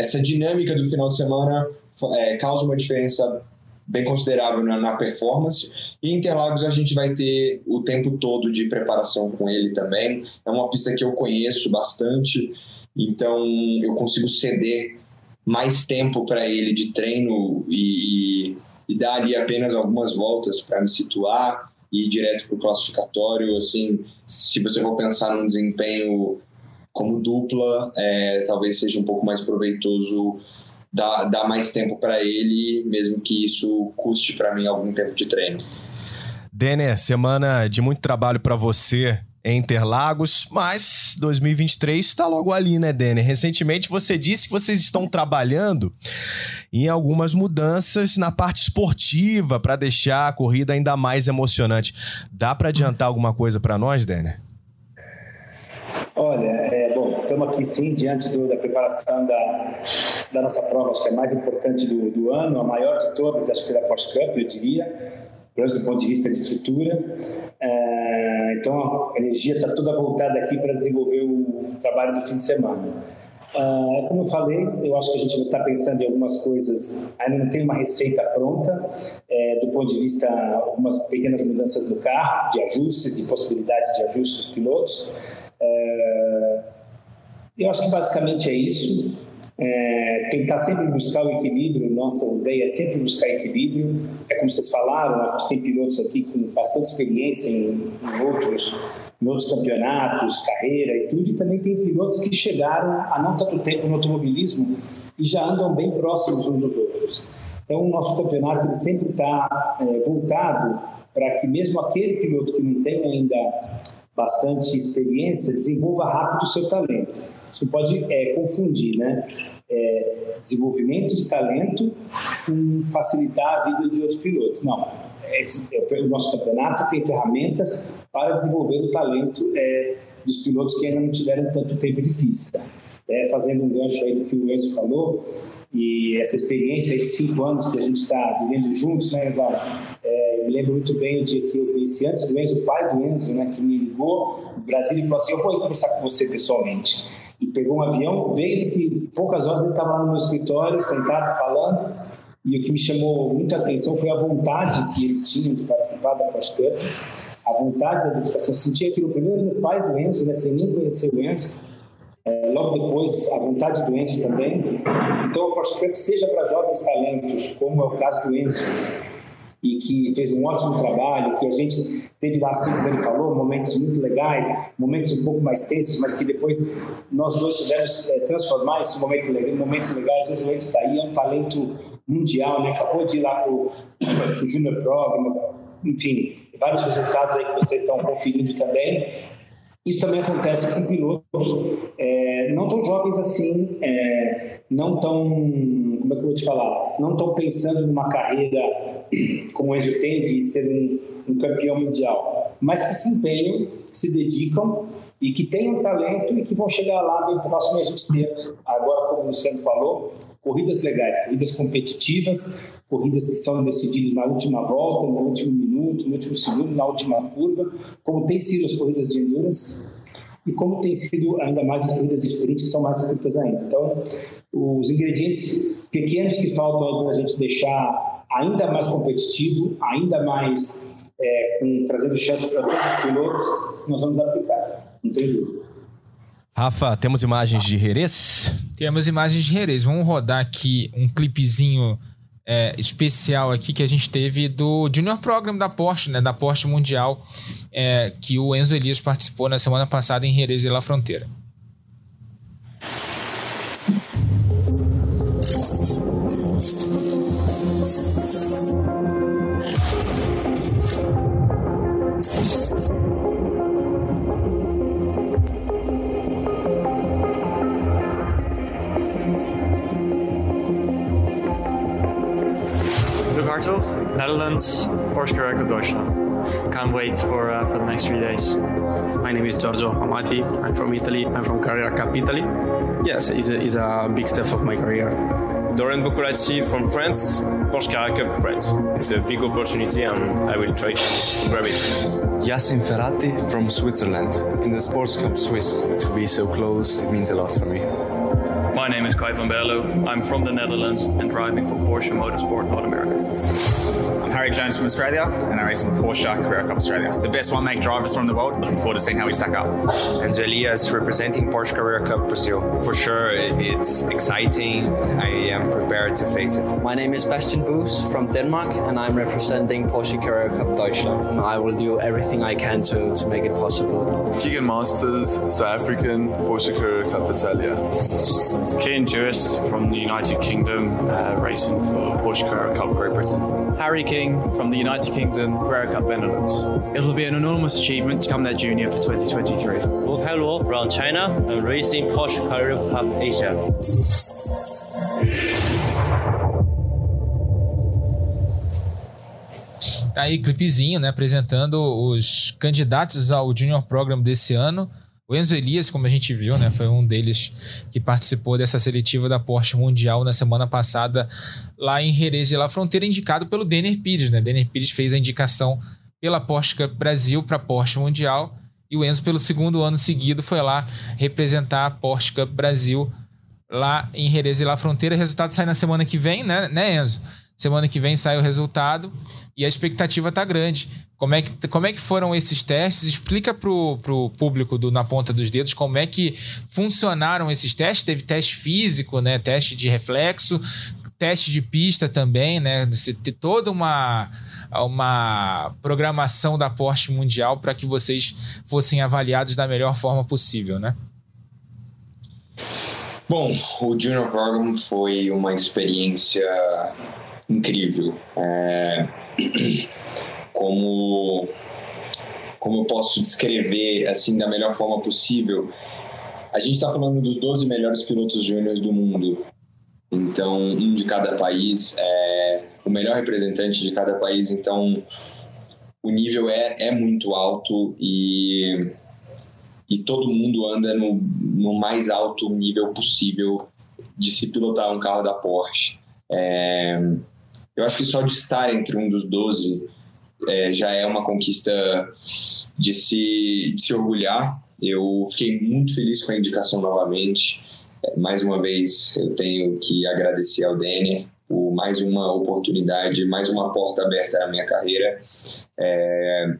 essa dinâmica do final de semana é, causa uma diferença bem considerável na, na, performance. E Interlagos a gente vai ter o tempo todo de preparação com ele também. É uma pista que eu conheço bastante, então eu consigo ceder mais tempo para ele de treino e, e, e, dar ali apenas algumas voltas para me situar e ir direto para o classificatório. Assim, se você for pensar num desempenho como dupla, é, talvez seja um pouco mais proveitoso dar, dar mais tempo para ele, mesmo que isso custe para mim algum tempo de treino. Denner, semana de muito trabalho para você em Interlagos, mas 2023 está logo ali, né, Denner? Recentemente você disse que vocês estão trabalhando em algumas mudanças na parte esportiva para deixar a corrida ainda mais emocionante. Dá para adiantar alguma coisa para nós, Denner? Olha, estamos aqui sim diante do, da preparação da, da nossa prova, acho que é a mais importante do, do ano, a maior de todas, acho que é da Cup, eu diria, pelo do ponto de vista de estrutura. É, então a energia está toda voltada aqui para desenvolver o trabalho do fim de semana. Uh, como eu falei, eu acho que a gente estar pensando em algumas coisas, ainda não tem uma receita pronta, é, do ponto de vista, algumas pequenas mudanças no carro, de ajustes, de possibilidades de ajustes dos pilotos. É, eu acho que basicamente é isso. É, tentar sempre buscar o equilíbrio, nossa ideia é sempre buscar equilíbrio. É como vocês falaram, a gente tem pilotos aqui com bastante experiência em, em outros, em outros campeonatos, carreira e tudo, e também tem pilotos que chegaram há não tanto tempo no automobilismo e já andam bem próximos uns dos outros. Então, o nosso campeonato ele sempre está é, voltado para que mesmo aquele piloto que não tem ainda bastante experiência desenvolva rápido o seu talento. Você pode é, confundir, né? É, desenvolvimento de talento com facilitar a vida de outros pilotos. Não. É, é, o nosso campeonato tem ferramentas para desenvolver o talento é, dos pilotos que ainda não tiveram tanto tempo de pista. É, fazendo um gancho aí do que o Enzo falou, e essa experiência de cinco anos que a gente está vivendo juntos, né, Exato? É, me lembro muito bem o dia que eu conheci antes do Enzo, o pai do Enzo, né, que me ligou do Brasil e falou assim: Eu vou conversar com você pessoalmente. E pegou um avião, veio que poucas horas ele estava no meu escritório, sentado, falando. E o que me chamou muita atenção foi a vontade que eles tinham de participar da Post Cup, a vontade da dedicação. Eu senti aquilo primeiro no pai do Enzo, né, sem nem conhecer o Enzo é, logo depois, a vontade do Enzo também. Então, aposto que seja para jovens talentos, como é o caso do Enzo, e que fez um ótimo trabalho, que a gente teve lá, assim como ele falou, momentos muito legais, momentos um pouco mais tensos, mas que depois nós dois tivemos é, transformar esse momento em momentos legais. O Enzo está aí, é um talento mundial, né? acabou de ir lá para o Junior Pro, enfim, vários resultados aí que vocês estão conferindo também. Isso também acontece com pilotos é, não tão jovens assim, é, não tão, como é que eu vou te falar, não tão pensando numa carreira como o Enzo tem de ser um, um campeão mundial, mas que se empenham, que se dedicam e que tenham talento e que vão chegar lá bem próximo a gente ter. Agora, como o Luciano falou, corridas legais, corridas competitivas, corridas que são decididas na última volta, no último minuto, no último segundo, na última curva, como tem sido as corridas de endurance e como tem sido ainda mais as corridas de sprint, que são mais curtas ainda. Então, os ingredientes pequenos que faltam para a gente deixar ainda mais competitivo, ainda mais é, com, trazendo chance para todos os pilotos, nós vamos aplicar, não tem dúvida. Rafa, temos imagens de Jerez? Temos imagens de Jerez. Vamos rodar aqui um clipezinho é, especial aqui que a gente teve do Junior Program da Porsche, né? Da Porsche Mundial, é, que o Enzo Elias participou na semana passada em Jerez de la Fronteira. Netherlands, Porsche Carrera Deutschland. Can't wait for, uh, for the next three days. My name is Giorgio Amati. I'm from Italy. I'm from Carrera Cup Italy. Yes, it's a, it's a big step of my career. Doran Bukuracci from France, Porsche Carrera Cup France. It's a big opportunity and I will try to grab it. Yassin Ferrati from Switzerland. In the Sports Cup Swiss, to be so close, it means a lot for me. My name is Kai van Berlo. I'm from the Netherlands and driving for Porsche Motorsport North America. I'm Harry Jones from Australia and I race in Porsche Carrera Cup Australia. The best one make drivers from the world. Looking forward to seeing how we stack up. Enzo Elias representing Porsche Carrera Cup Brazil. For sure, it's exciting. I am prepared to face it. My name is Bastian Boos from Denmark and I'm representing Porsche Carrera Cup Deutschland. And I will do everything I can to, to make it possible. Keegan Masters, South African, Porsche Carrera Cup Italia. Kian Jewis from the United Kingdom, uh, racing for Porsche Carrera Cup Great Britain. Harry King from the United Kingdom, Carrera Cup Benelux. It'll be an enormous achievement to come their junior for 2023. Wu Kailuo from China, and racing Porsche Carrera Cup Asia. Tá aí, clipezinho, né? Apresentando os candidatos ao Junior Program desse ano. O Enzo Elias, como a gente viu, né, foi um deles que participou dessa seletiva da Porsche Mundial na semana passada lá em Jerez e La Fronteira, indicado pelo Denner Pires. Né? Denner Pires fez a indicação pela Porsche Cup Brasil para a Porsche Mundial e o Enzo, pelo segundo ano seguido, foi lá representar a Porsche Cup Brasil lá em Jerez e La Fronteira. O resultado sai na semana que vem, né, né Enzo? Semana que vem sai o resultado e a expectativa tá grande. Como é que, como é que foram esses testes? Explica pro, pro público do Na Ponta dos Dedos como é que funcionaram esses testes. Teve teste físico, né? Teste de reflexo, teste de pista também, né? Você ter toda uma, uma programação da Porsche Mundial para que vocês fossem avaliados da melhor forma possível, né? Bom, o Junior Program foi uma experiência incrível. É... Como, como eu posso descrever assim da melhor forma possível? A gente está falando dos 12 melhores pilotos júniores do mundo. Então, um de cada país, é o melhor representante de cada país. Então, o nível é, é muito alto e, e todo mundo anda no, no mais alto nível possível de se pilotar um carro da Porsche. É, eu acho que só de estar entre um dos 12 é, já é uma conquista de se, de se orgulhar. Eu fiquei muito feliz com a indicação novamente. É, mais uma vez, eu tenho que agradecer ao Denner por mais uma oportunidade, mais uma porta aberta na minha carreira. É...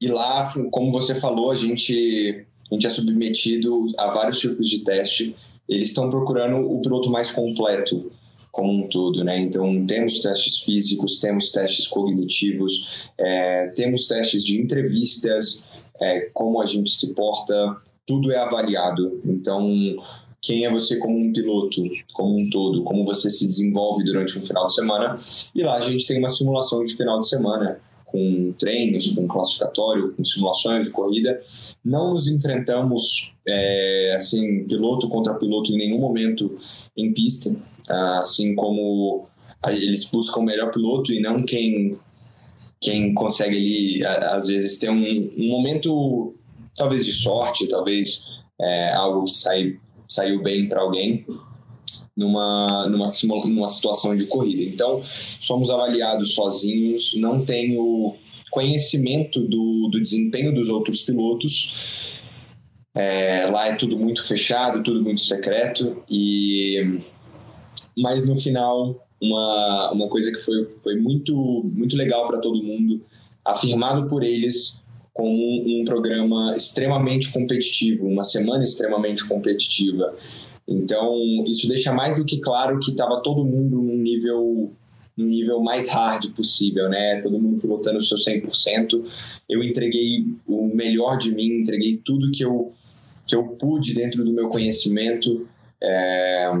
E lá, como você falou, a gente, a gente é submetido a vários tipos de teste. Eles estão procurando o piloto mais completo como um todo, né? Então temos testes físicos, temos testes cognitivos, é, temos testes de entrevistas, é, como a gente se porta, tudo é avaliado. Então quem é você como um piloto, como um todo, como você se desenvolve durante um final de semana. E lá a gente tem uma simulação de final de semana com treinos, com classificatório, com simulações de corrida. Não nos enfrentamos é, assim piloto contra piloto em nenhum momento em pista assim como eles buscam o melhor piloto e não quem quem consegue ali às vezes ter um, um momento talvez de sorte talvez é, algo que sai, saiu bem para alguém numa, numa, numa situação de corrida. Então somos avaliados sozinhos não tenho conhecimento do, do desempenho dos outros pilotos. É, lá é tudo muito fechado tudo muito secreto e mas no final uma, uma coisa que foi, foi muito, muito legal para todo mundo, afirmado por eles como um, um, programa extremamente competitivo, uma semana extremamente competitiva. Então, isso deixa mais do que claro que estava todo mundo num nível no nível mais hard possível, né? Todo mundo pilotando o seu 100%. Eu entreguei o melhor de mim, entreguei tudo que eu, que eu pude dentro do meu conhecimento. É,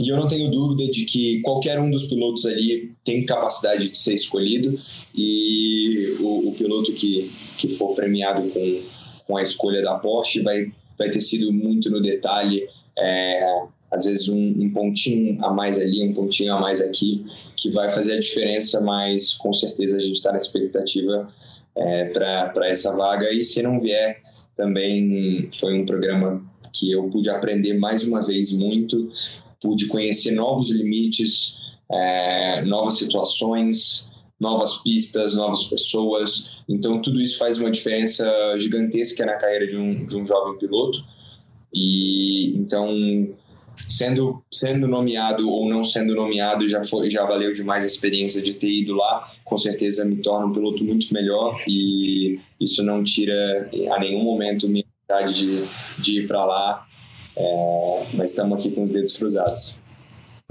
e eu não tenho dúvida de que qualquer um dos pilotos ali tem capacidade de ser escolhido e o, o piloto que, que for premiado com, com a escolha da Porsche vai, vai ter sido muito no detalhe. É, às vezes um, um, pontinho a mais ali, um pontinho a mais aqui, que vai fazer a diferença, mas com certeza a gente está na expectativa é, para essa vaga. E se não vier, também foi um programa que eu pude aprender mais uma vez muito pude conhecer novos limites, é, novas situações, novas pistas, novas pessoas. Então, tudo isso faz uma diferença gigantesca na carreira de um, de um jovem piloto. E então, sendo, sendo nomeado ou não sendo nomeado, já, foi, já valeu demais a experiência de ter ido lá. Com certeza me torna um piloto muito melhor e isso não tira a nenhum momento minha vontade de, de ir para lá. É, mas estamos aqui com os dedos cruzados.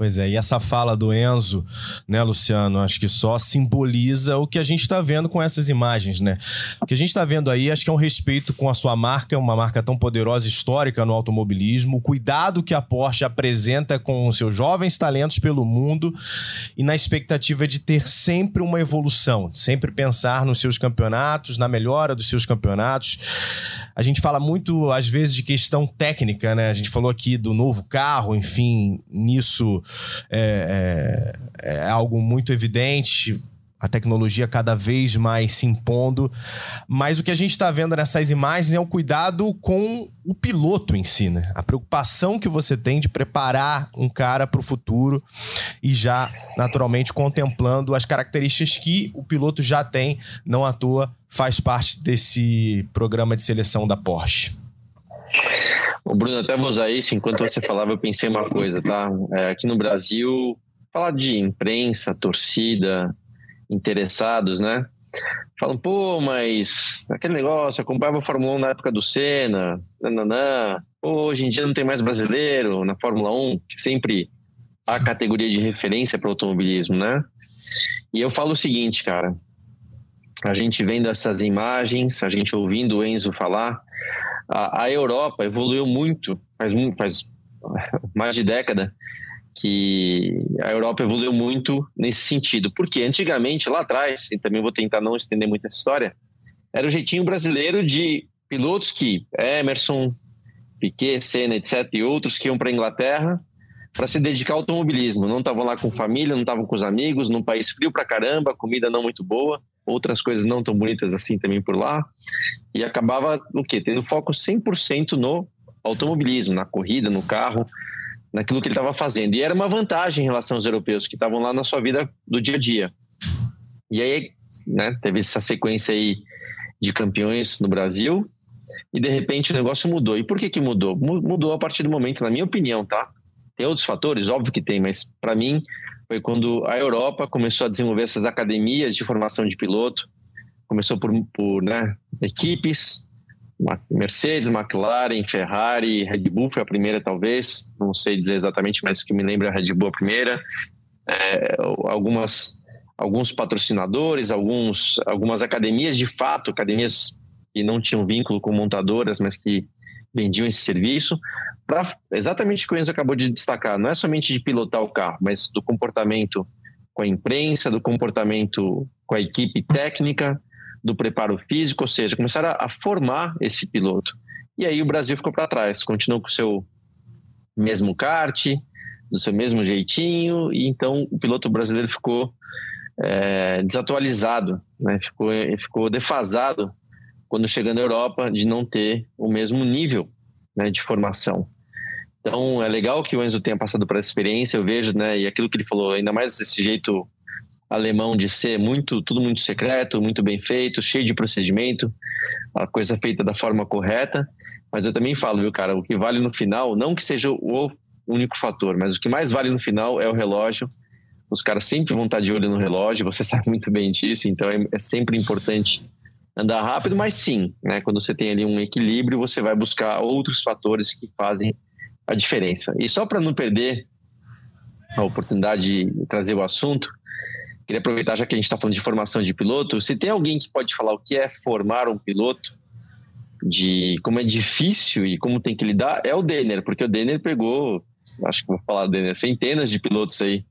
Pois é, e essa fala do Enzo, né, Luciano, acho que só simboliza o que a gente está vendo com essas imagens, né? O que a gente está vendo aí, acho que é um respeito com a sua marca, uma marca tão poderosa, histórica no automobilismo, o cuidado que a Porsche apresenta com seus jovens talentos pelo mundo e na expectativa de ter sempre uma evolução, sempre pensar nos seus campeonatos, na melhora dos seus campeonatos. A gente fala muito, às vezes, de questão técnica, né? A gente falou aqui do novo carro, enfim, nisso é, é, é algo muito evidente a tecnologia cada vez mais se impondo. Mas o que a gente está vendo nessas imagens é o cuidado com o piloto em si, né? A preocupação que você tem de preparar um cara para o futuro e já, naturalmente, contemplando as características que o piloto já tem, não à toa faz parte desse programa de seleção da Porsche. O Bruno, até vou usar isso. Enquanto você falava, eu pensei uma coisa, tá? É, aqui no Brasil, falar de imprensa, torcida, interessados, né? Falam, pô, mas aquele negócio, acompanhava a Fórmula 1 na época do Senna, nananã. Hoje em dia não tem mais brasileiro na Fórmula 1, que sempre há categoria de referência para o automobilismo, né? E eu falo o seguinte, cara. A gente vendo essas imagens, a gente ouvindo o Enzo falar, a, a Europa evoluiu muito, faz, faz mais de década, que a Europa evoluiu muito nesse sentido. Porque antigamente, lá atrás, e também vou tentar não estender muito essa história, era o jeitinho brasileiro de pilotos que, Emerson, Piquet, Senna, etc., e outros que iam para a Inglaterra para se dedicar ao automobilismo. Não estavam lá com família, não estavam com os amigos, num país frio para caramba, comida não muito boa, outras coisas não tão bonitas assim também por lá. E acabava o quê? Tendo foco 100% no automobilismo, na corrida, no carro, naquilo que ele estava fazendo. E era uma vantagem em relação aos europeus que estavam lá na sua vida do dia a dia. E aí, né, teve essa sequência aí de campeões no Brasil e de repente o negócio mudou. E por que que mudou? Mudou a partir do momento, na minha opinião, tá? Tem outros fatores, óbvio que tem, mas para mim foi quando a Europa começou a desenvolver essas academias de formação de piloto. Começou por, por né, equipes, Mercedes, McLaren, Ferrari, Red Bull foi a primeira, talvez. Não sei dizer exatamente, mas que me lembra a Red Bull a primeira. É, algumas, alguns patrocinadores, alguns, algumas academias de fato, academias que não tinham vínculo com montadoras, mas que vendiam esse serviço. Exatamente o que o Enzo acabou de destacar, não é somente de pilotar o carro, mas do comportamento com a imprensa, do comportamento com a equipe técnica, do preparo físico, ou seja, começaram a, formar esse piloto. E aí o Brasil ficou para trás, continuou com o seu mesmo kart, do seu mesmo jeitinho, e então o piloto brasileiro ficou é, desatualizado, né? ficou, ficou defasado quando chega na Europa de não ter o mesmo nível né, de formação. Então é legal que o Enzo tenha passado por essa experiência, eu vejo, né, e aquilo que ele falou, ainda mais esse jeito alemão de ser muito tudo muito secreto, muito bem feito, cheio de procedimento, a coisa feita da forma correta. Mas eu também falo, viu, cara, o que vale no final, não que seja o único fator, mas o que mais vale no final é o relógio. Os caras sempre vão estar de olho no relógio, você sabe muito bem disso, então é, é sempre importante andar rápido, mas sim, né, quando você tem ali um equilíbrio, você vai buscar outros fatores que fazem a diferença. E só para não perder a oportunidade de trazer o assunto, Queria aproveitar, já que a gente está falando de formação de piloto, se tem alguém que pode falar o que é formar um piloto, de como é difícil e como tem que lidar, é o Denner, porque o Denner pegou, acho que vou falar Denner, centenas de pilotos aí,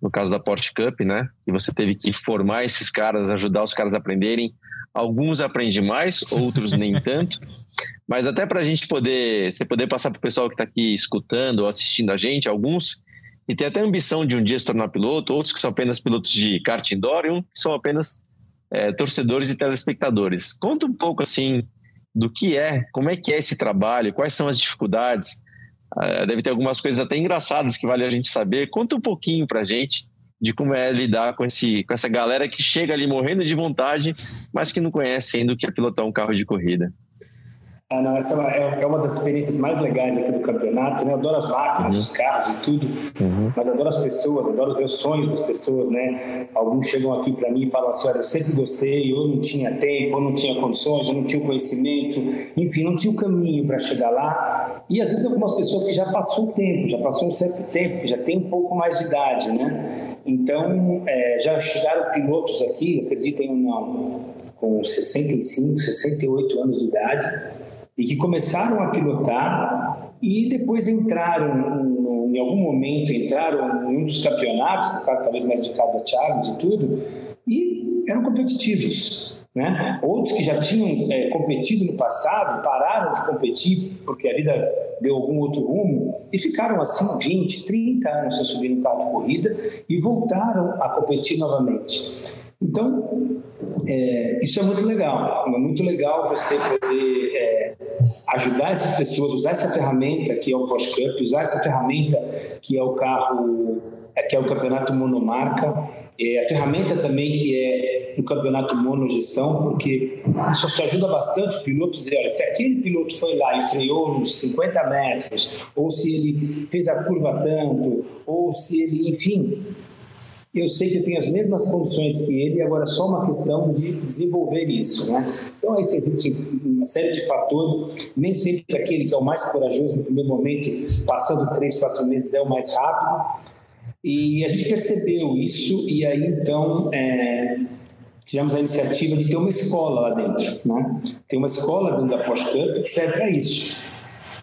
no caso da Porsche Cup, né? E você teve que formar esses caras, ajudar os caras a aprenderem. Alguns aprendem mais, outros nem tanto. Mas até para a gente poder, você poder passar para o pessoal que está aqui escutando ou assistindo a gente, alguns e tem até a ambição de um dia se tornar piloto, outros que são apenas pilotos de kart indoor e um que são apenas é, torcedores e telespectadores. Conta um pouco assim do que é, como é que é esse trabalho, quais são as dificuldades, Uh, deve ter algumas coisas até engraçadas que vale a gente saber. Conta um pouquinho pra gente de como é lidar com, esse, com essa galera que chega ali morrendo de vontade, mas que não conhece ainda o que é pilotar um carro de corrida. Ah, não, essa é, é uma das experiências mais legais aqui do campeonato, né? Eu adoro as máquinas, uhum. os carros e tudo, uhum. mas adoro as pessoas, adoro ver os sonhos das pessoas, né? Alguns chegam aqui para mim e falam assim, olha, eu sempre gostei, ou não tinha tempo, ou não tinha condições, ou não tinha conhecimento, enfim, não tinha o caminho para chegar lá. E às vezes algumas pessoas que já passou o tempo, já passou um certo tempo, que já tem um pouco mais de idade, né? Então, é, já chegaram pilotos aqui, acreditem ou não, com 65, 68 anos de idade, e que começaram a pilotar e depois entraram, em algum momento, entraram em um dos campeonatos, no caso talvez mais indicado da Charles e tudo, e eram competitivos. Né? Outros que já tinham é, competido no passado pararam de competir porque a vida deu algum outro rumo e ficaram assim 20, 30 anos sem subir no carro de corrida e voltaram a competir novamente. Então, é, isso é muito legal. É muito legal você poder é, ajudar essas pessoas, usar essa ferramenta que é o Porsche Cup, usar essa ferramenta que é o carro, é, que é o campeonato monomarca, é, a ferramenta também que é o campeonato monogestão, porque isso te ajuda bastante o piloto dizer, olha, se aquele piloto foi lá e freou nos 50 metros, ou se ele fez a curva tanto, ou se ele, enfim, eu sei que eu tenho as mesmas condições que ele, agora é só uma questão de desenvolver isso, né? Então, aí existe uma série de fatores, nem sempre aquele que é o mais corajoso no primeiro momento, passando três, quatro meses, é o mais rápido, e a gente percebeu isso, e aí, então, é, tivemos a iniciativa de ter uma escola lá dentro, né? Tem uma escola dentro da Cup que serve para isso.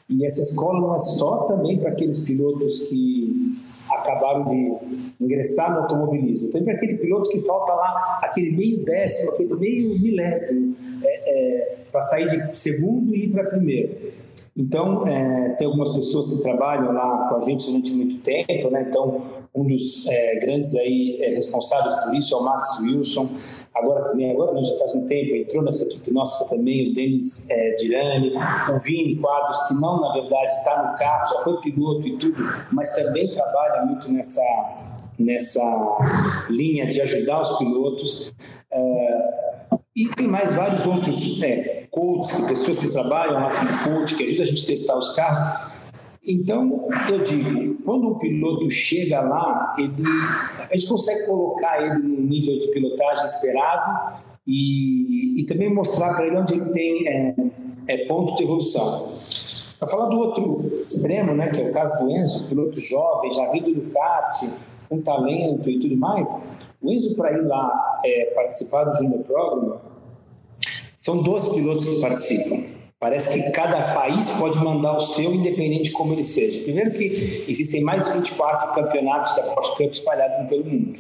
E essa escola não é só também para aqueles pilotos que acabaram de ingressar no automobilismo. Tem aquele piloto que falta lá aquele meio décimo, aquele meio milésimo é, é, para sair de segundo e ir para primeiro. Então, é, tem algumas pessoas que trabalham lá com a gente durante muito tempo, né? Então, um dos é, grandes aí é, responsáveis por isso é o Max Wilson. Agora também, agora não, já faz um tempo, entrou nessa equipe nossa também o Denis é, Dirani, o Vini Quadros, que não, na verdade, está no carro, já foi piloto e tudo, mas também trabalha muito nessa, nessa linha de ajudar os pilotos. É, e tem mais vários outros é, coaches, pessoas que trabalham lá com coach, que ajudam a gente a testar os carros. Então, eu digo, quando um piloto chega lá, ele, a gente consegue colocar ele no nível de pilotagem esperado e, e também mostrar para ele onde ele tem é, é, ponto de evolução. Para falar do outro extremo, né, que é o caso do Enzo, piloto jovem, já vindo no kart, com talento e tudo mais, o Enzo, para ir lá é, participar do Junior Program, são 12 pilotos que participam. Parece que cada país pode mandar o seu, independente de como ele seja. Primeiro que existem mais de 24 campeonatos da Porsche Cup espalhados pelo mundo.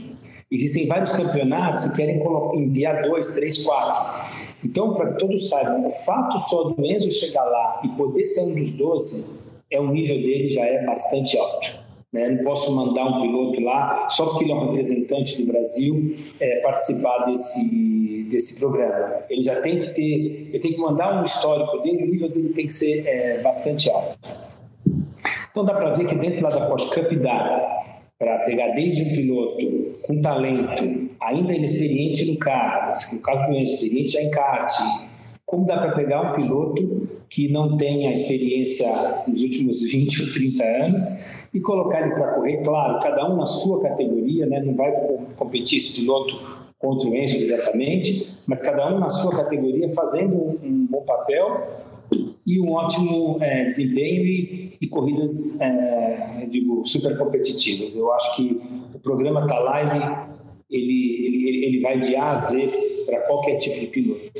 Existem vários campeonatos que querem enviar dois, três, quatro. Então, para que todos saibam, o fato só do Enzo chegar lá e poder ser um dos 12, é o nível dele já é bastante alto. Né? Não posso mandar um piloto lá só porque ele é um representante do Brasil é, participar desse, desse programa. Ele já tem que ter, eu tenho que mandar um histórico dele, o nível dele tem que ser é, bastante alto. Então dá para ver que dentro lá da Porsche Cup dá para pegar desde um piloto com talento, ainda inexperiente no carro, no caso do experiente já em kart, como dá para pegar um piloto que não tem a experiência nos últimos 20 ou 30 anos e colocar ele para correr, claro, cada um na sua categoria, né? não vai competir esse piloto contra o Enzo diretamente, mas cada um na sua categoria fazendo um, um bom papel e um ótimo é, desempenho e, e corridas, é, digo, super competitivas. Eu acho que o programa está lá, ele, ele, ele, ele vai de A a Z para qualquer tipo de piloto.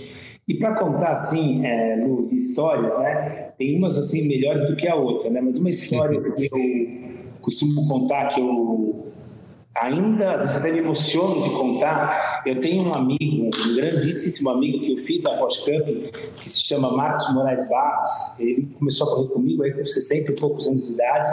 E para contar assim, é, Lu, histórias, né? Tem umas assim melhores do que a outra, né? Mas uma história que eu costumo contar que eu ainda às vezes até me emociono de contar. Eu tenho um amigo, um grandíssimo amigo que eu fiz na Porsche Cup, que se chama Marcos Moraes Barros. Ele começou a correr comigo aí com 60 e poucos anos de idade.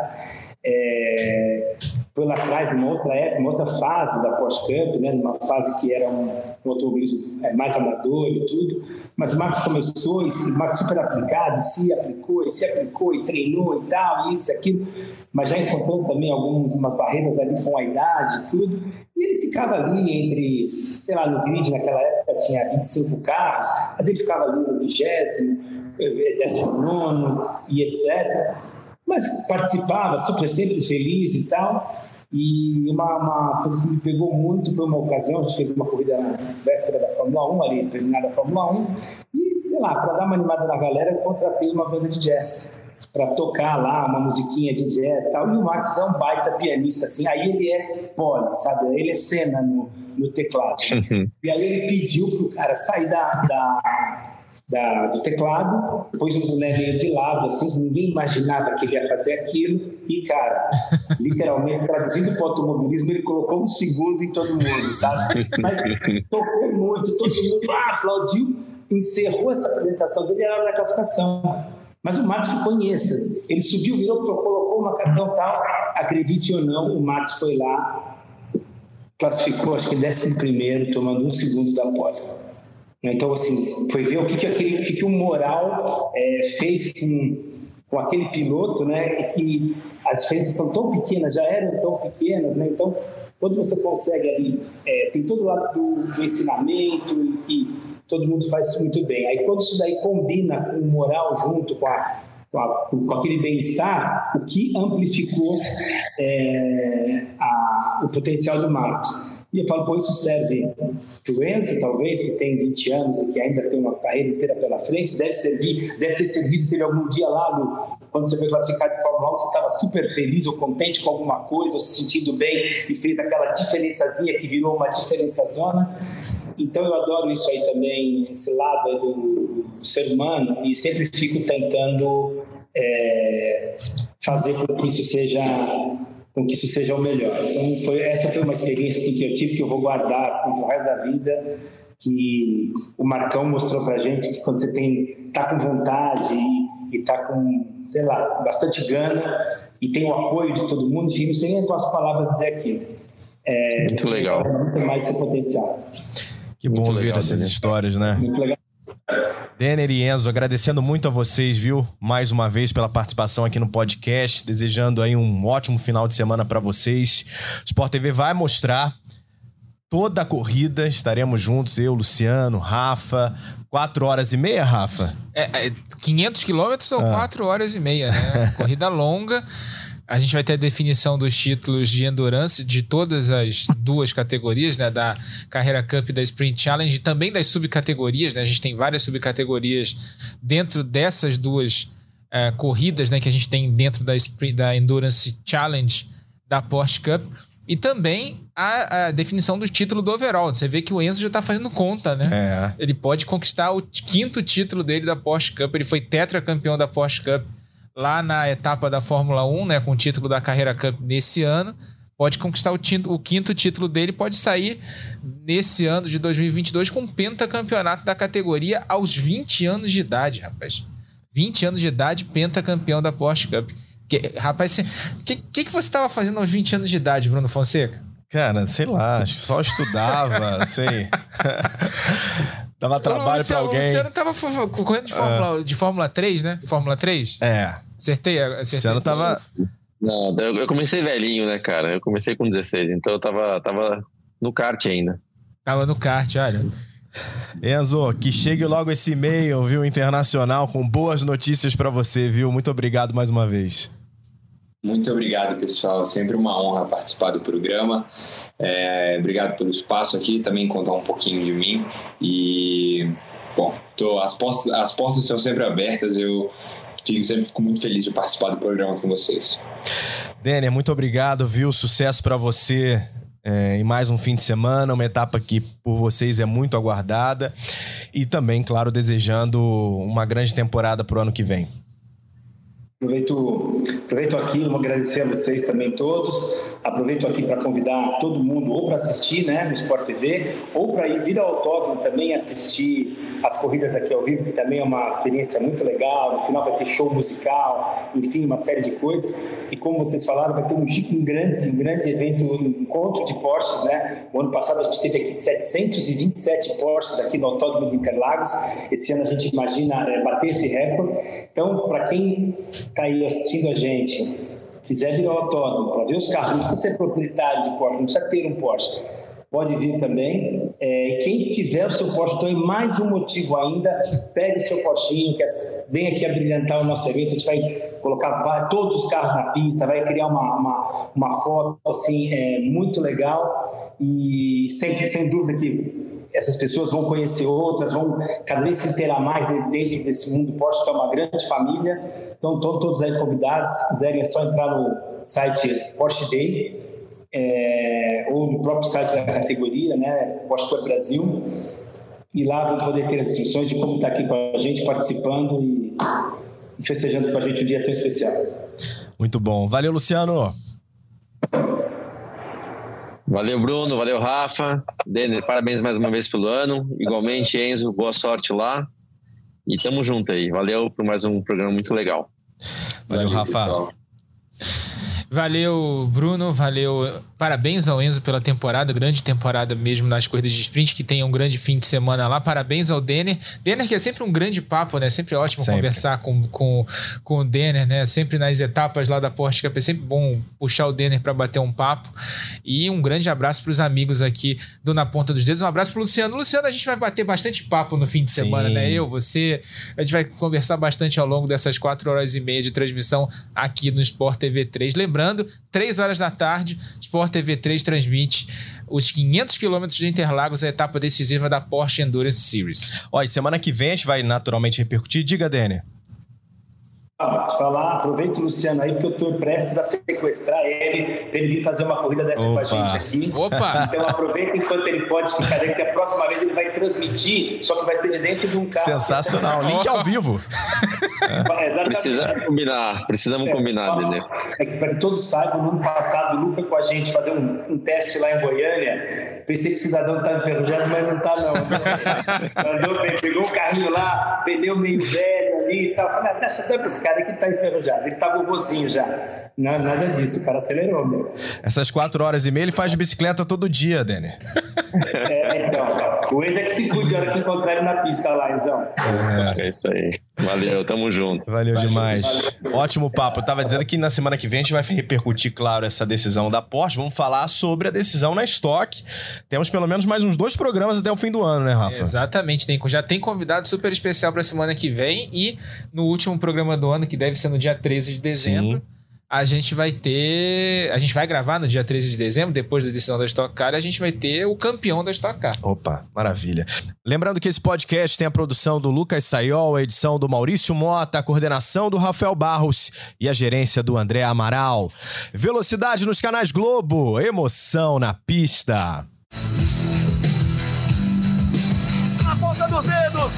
É, foi lá atrás, numa outra época, numa outra fase da Porsche Cup, né, numa fase que era um, um automobilismo é, mais amador e tudo, mas Max começou, e o Max super aplicado, se aplicou, e se aplicou, e treinou e tal, isso, aquilo, mas já encontrando também algumas barreiras ali com a idade e tudo, e ele ficava ali entre, sei lá, no grid naquela época tinha 25 carros, mas ele ficava ali no vigésimo, décimo nono e etc., mas participava, super sempre feliz e tal. E uma, uma, coisa que me pegou muito foi uma ocasião, a gente fez uma corrida na véspera da Fórmula 1, ali, terminada a Fórmula 1, e, sei lá, para dar uma animada na galera, eu contratei uma banda de jazz para tocar lá uma musiquinha de jazz e tal. E o Marcos é um baita pianista, assim, aí ele é pole, sabe? Ele é cena no, no teclado. e aí ele pediu pro cara sair da, da da, do teclado, pôs um boneco de lado, assim, que ninguém imaginava que ele ia fazer aquilo, e, cara, literalmente, traduzindo para o automobilismo, ele colocou um segundo em todo mundo, sabe? Mas tocou muito, todo mundo ah, aplaudiu, encerrou essa apresentação dele, era na classificação. Mas o Matos ficou em êxtase. Ele subiu, virou, colocou uma cartão tal. Acredite ou não, o Matos foi lá, classificou, acho que décimo primeiro, tomando um segundo da pole. Então, assim, foi ver o que, que, aquele, o, que, que o moral é, fez com, com aquele piloto, né? Que as diferenças são tão pequenas, já eram tão pequenas, né? Então, quando você consegue ali, é, tem todo o lado do, do ensinamento e que todo mundo faz isso muito bem. Aí, quando isso daí combina com o moral junto com, a, com aquele bem-estar, o que amplificou é, a, o potencial do Marcos. E eu falo, pô, isso serve para o Enzo, talvez, que tem 20 anos e que ainda tem uma carreira inteira pela frente, deve servir, deve ter servido, teve algum dia lá, no, quando você foi classificado de Fórmula 1, você estava super feliz ou contente com alguma coisa, ou se sentindo bem e fez aquela diferençazinha que virou uma diferença zona. Então eu adoro isso aí também, esse lado aí do, do ser humano, e sempre fico tentando é, fazer com que isso seja com que isso seja o melhor. Então, foi, essa foi uma experiência assim, que eu tive que eu vou guardar assim, pro resto da vida, que o Marcão mostrou pra gente que quando você tem, tá com vontade e, e tá com, sei lá, bastante gana e tem o apoio de todo mundo, enfim, não sei nem com as palavras dizer aquilo. É, Muito legal. Muito mais seu potencial. Que bom Muito ver legal, essas Denner. histórias, né? Muito legal. Denner e Enzo, agradecendo muito a vocês, viu? Mais uma vez pela participação aqui no podcast, desejando aí um ótimo final de semana para vocês. Sport TV vai mostrar toda a corrida, estaremos juntos, eu, Luciano, Rafa. Quatro horas e meia, Rafa? É, é, 500 quilômetros são 4 horas e meia, né? Corrida longa. A gente vai ter a definição dos títulos de endurance de todas as duas categorias, né? Da Carreira Cup e da Sprint Challenge, e também das subcategorias, né? A gente tem várias subcategorias dentro dessas duas eh, corridas, né? Que a gente tem dentro da, Sprint, da Endurance Challenge da Porsche Cup. E também a, a definição do título do overall. Você vê que o Enzo já tá fazendo conta, né? É. Ele pode conquistar o quinto título dele da Porsche Cup. Ele foi tetracampeão da Porsche Cup lá na etapa da Fórmula 1, né, com o título da Carreira Cup nesse ano. Pode conquistar o, tinto- o quinto título dele, pode sair nesse ano de 2022 com o pentacampeonato da categoria aos 20 anos de idade, rapaz. 20 anos de idade, pentacampeão da Porsche Cup. Que, rapaz, o que, que, que você estava fazendo aos 20 anos de idade, Bruno Fonseca? Cara, sei lá, acho que só estudava, sei. Dava trabalho o pra alguém. O Luciano tava correndo de Fórmula, de Fórmula 3, né? Fórmula 3? É. Acertei? acertei. Luciano tava. Não, eu, eu comecei velhinho, né, cara? Eu comecei com 16, então eu tava, tava no kart ainda. Tava no kart, olha. Enzo, que chegue logo esse e-mail, viu, internacional, com boas notícias pra você, viu? Muito obrigado mais uma vez. Muito obrigado, pessoal. Sempre uma honra participar do programa. É, obrigado pelo espaço aqui, também contar um pouquinho de mim. E, bom, tô, as, portas, as portas estão sempre abertas. Eu fico, sempre fico muito feliz de participar do programa com vocês. Denner, muito obrigado, viu? Sucesso pra você é, em mais um fim de semana, uma etapa que por vocês é muito aguardada. E também, claro, desejando uma grande temporada pro ano que vem. Aproveito, Aproveito aqui, vou agradecer a vocês também todos. Aproveito aqui para convidar todo mundo ou para assistir né, no Sport TV ou para ir vir ao autódromo também assistir as corridas aqui ao vivo, que também é uma experiência muito legal. No final vai ter show musical, enfim, uma série de coisas. E como vocês falaram, vai ter um, um grande, um grande evento, um encontro de Porsches, né? O ano passado a gente teve aqui 727 Porsches aqui no Autódromo de Interlagos. Esse ano a gente imagina é, bater esse recorde. Então, para quem está aí assistindo a gente, quiser vir ao autódromo para ver os carros, não precisa ser proprietário de Porsche, não precisa ter um Porsche. Pode vir também. É, quem tiver o seu Porsche, então, é mais um motivo ainda, pegue o seu Porschinho, que é, vem aqui a brilhantar o nosso evento. A gente vai colocar vai, todos os carros na pista, vai criar uma, uma, uma foto assim, é, muito legal e sem, sem dúvida que essas pessoas vão conhecer outras, vão cada vez se inteirar mais dentro desse mundo Porsche, que é uma grande família. Então, estão todos aí convidados. Se quiserem, é só entrar no site Porsche Day é, ou no próprio site da categoria, né, Porsche Tour Brasil. E lá vão poder ter as instruções de como está aqui com a gente, participando e, e festejando com a gente um dia tão especial. Muito bom. Valeu, Luciano. Valeu, Bruno. Valeu, Rafa. Denner, parabéns mais uma vez pelo ano. Igualmente, Enzo, boa sorte lá. E tamo junto aí. Valeu por mais um programa muito legal. Valeu, Valeu Rafa. Pessoal. Valeu, Bruno. Valeu Parabéns ao Enzo pela temporada, grande temporada mesmo nas corridas de sprint, que tenha um grande fim de semana lá. Parabéns ao Denner. Denner, que é sempre um grande papo, né? Sempre ótimo sempre. conversar com, com, com o Denner, né? Sempre nas etapas lá da Porsche Cup, é sempre bom puxar o Denner para bater um papo. E um grande abraço para os amigos aqui do Na Ponta dos Dedos. Um abraço para Luciano. Luciano, a gente vai bater bastante papo no fim de Sim. semana, né? Eu, você, a gente vai conversar bastante ao longo dessas quatro horas e meia de transmissão aqui no Sport TV 3. Lembrando, três horas da tarde, Sport TV3 transmite os 500 quilômetros de Interlagos, a etapa decisiva da Porsche Endurance Series. E semana que vem a gente vai naturalmente repercutir. Diga, Denner. Ah, te falar, aproveita o Luciano aí, porque eu estou prestes a sequestrar ele, para ele vir fazer uma corrida dessa Opa. com a gente aqui. Opa! Então aproveita enquanto ele pode ficar dentro, que a próxima vez ele vai transmitir, só que vai ser de dentro de um carro. Sensacional, link ao vivo. é. Precisamos combinar, precisamos é, combinar, Dene. É que para que todos saibam, no ano passado o Lu foi com a gente fazer um, um teste lá em Goiânia. Pensei que o cidadão estava enferrujado, mas não está não. Andou bem, pegou um carrinho lá, pneu meio velho ali e tal. Falei, ah, deixa pra esse cara que tá enferrujado. Ele tá vovozinho já. Não, nada disso, o cara acelerou, meu. Essas quatro horas e meia ele faz bicicleta todo dia, Denner. É, então. O ex é que se cuide a hora que encontrar ele na pista lá, Izão. É. é isso aí. Valeu, tamo junto. Valeu, Valeu demais. Valeu. Ótimo papo. Eu tava dizendo que na semana que vem a gente vai repercutir, claro, essa decisão da Porsche. Vamos falar sobre a decisão na Stock. Temos pelo menos mais uns dois programas até o fim do ano, né, Rafa? Exatamente. Tem, já tem convidado super especial pra semana que vem e no último programa do ano, que deve ser no dia 13 de dezembro. Sim a gente vai ter. A gente vai gravar no dia 13 de dezembro, depois da decisão da Stock Car, e a gente vai ter o campeão da Stock Car. Opa, maravilha. Lembrando que esse podcast tem a produção do Lucas Sayol, a edição do Maurício Mota, a coordenação do Rafael Barros e a gerência do André Amaral. Velocidade nos canais Globo, emoção na pista. Na ponta dos dedos!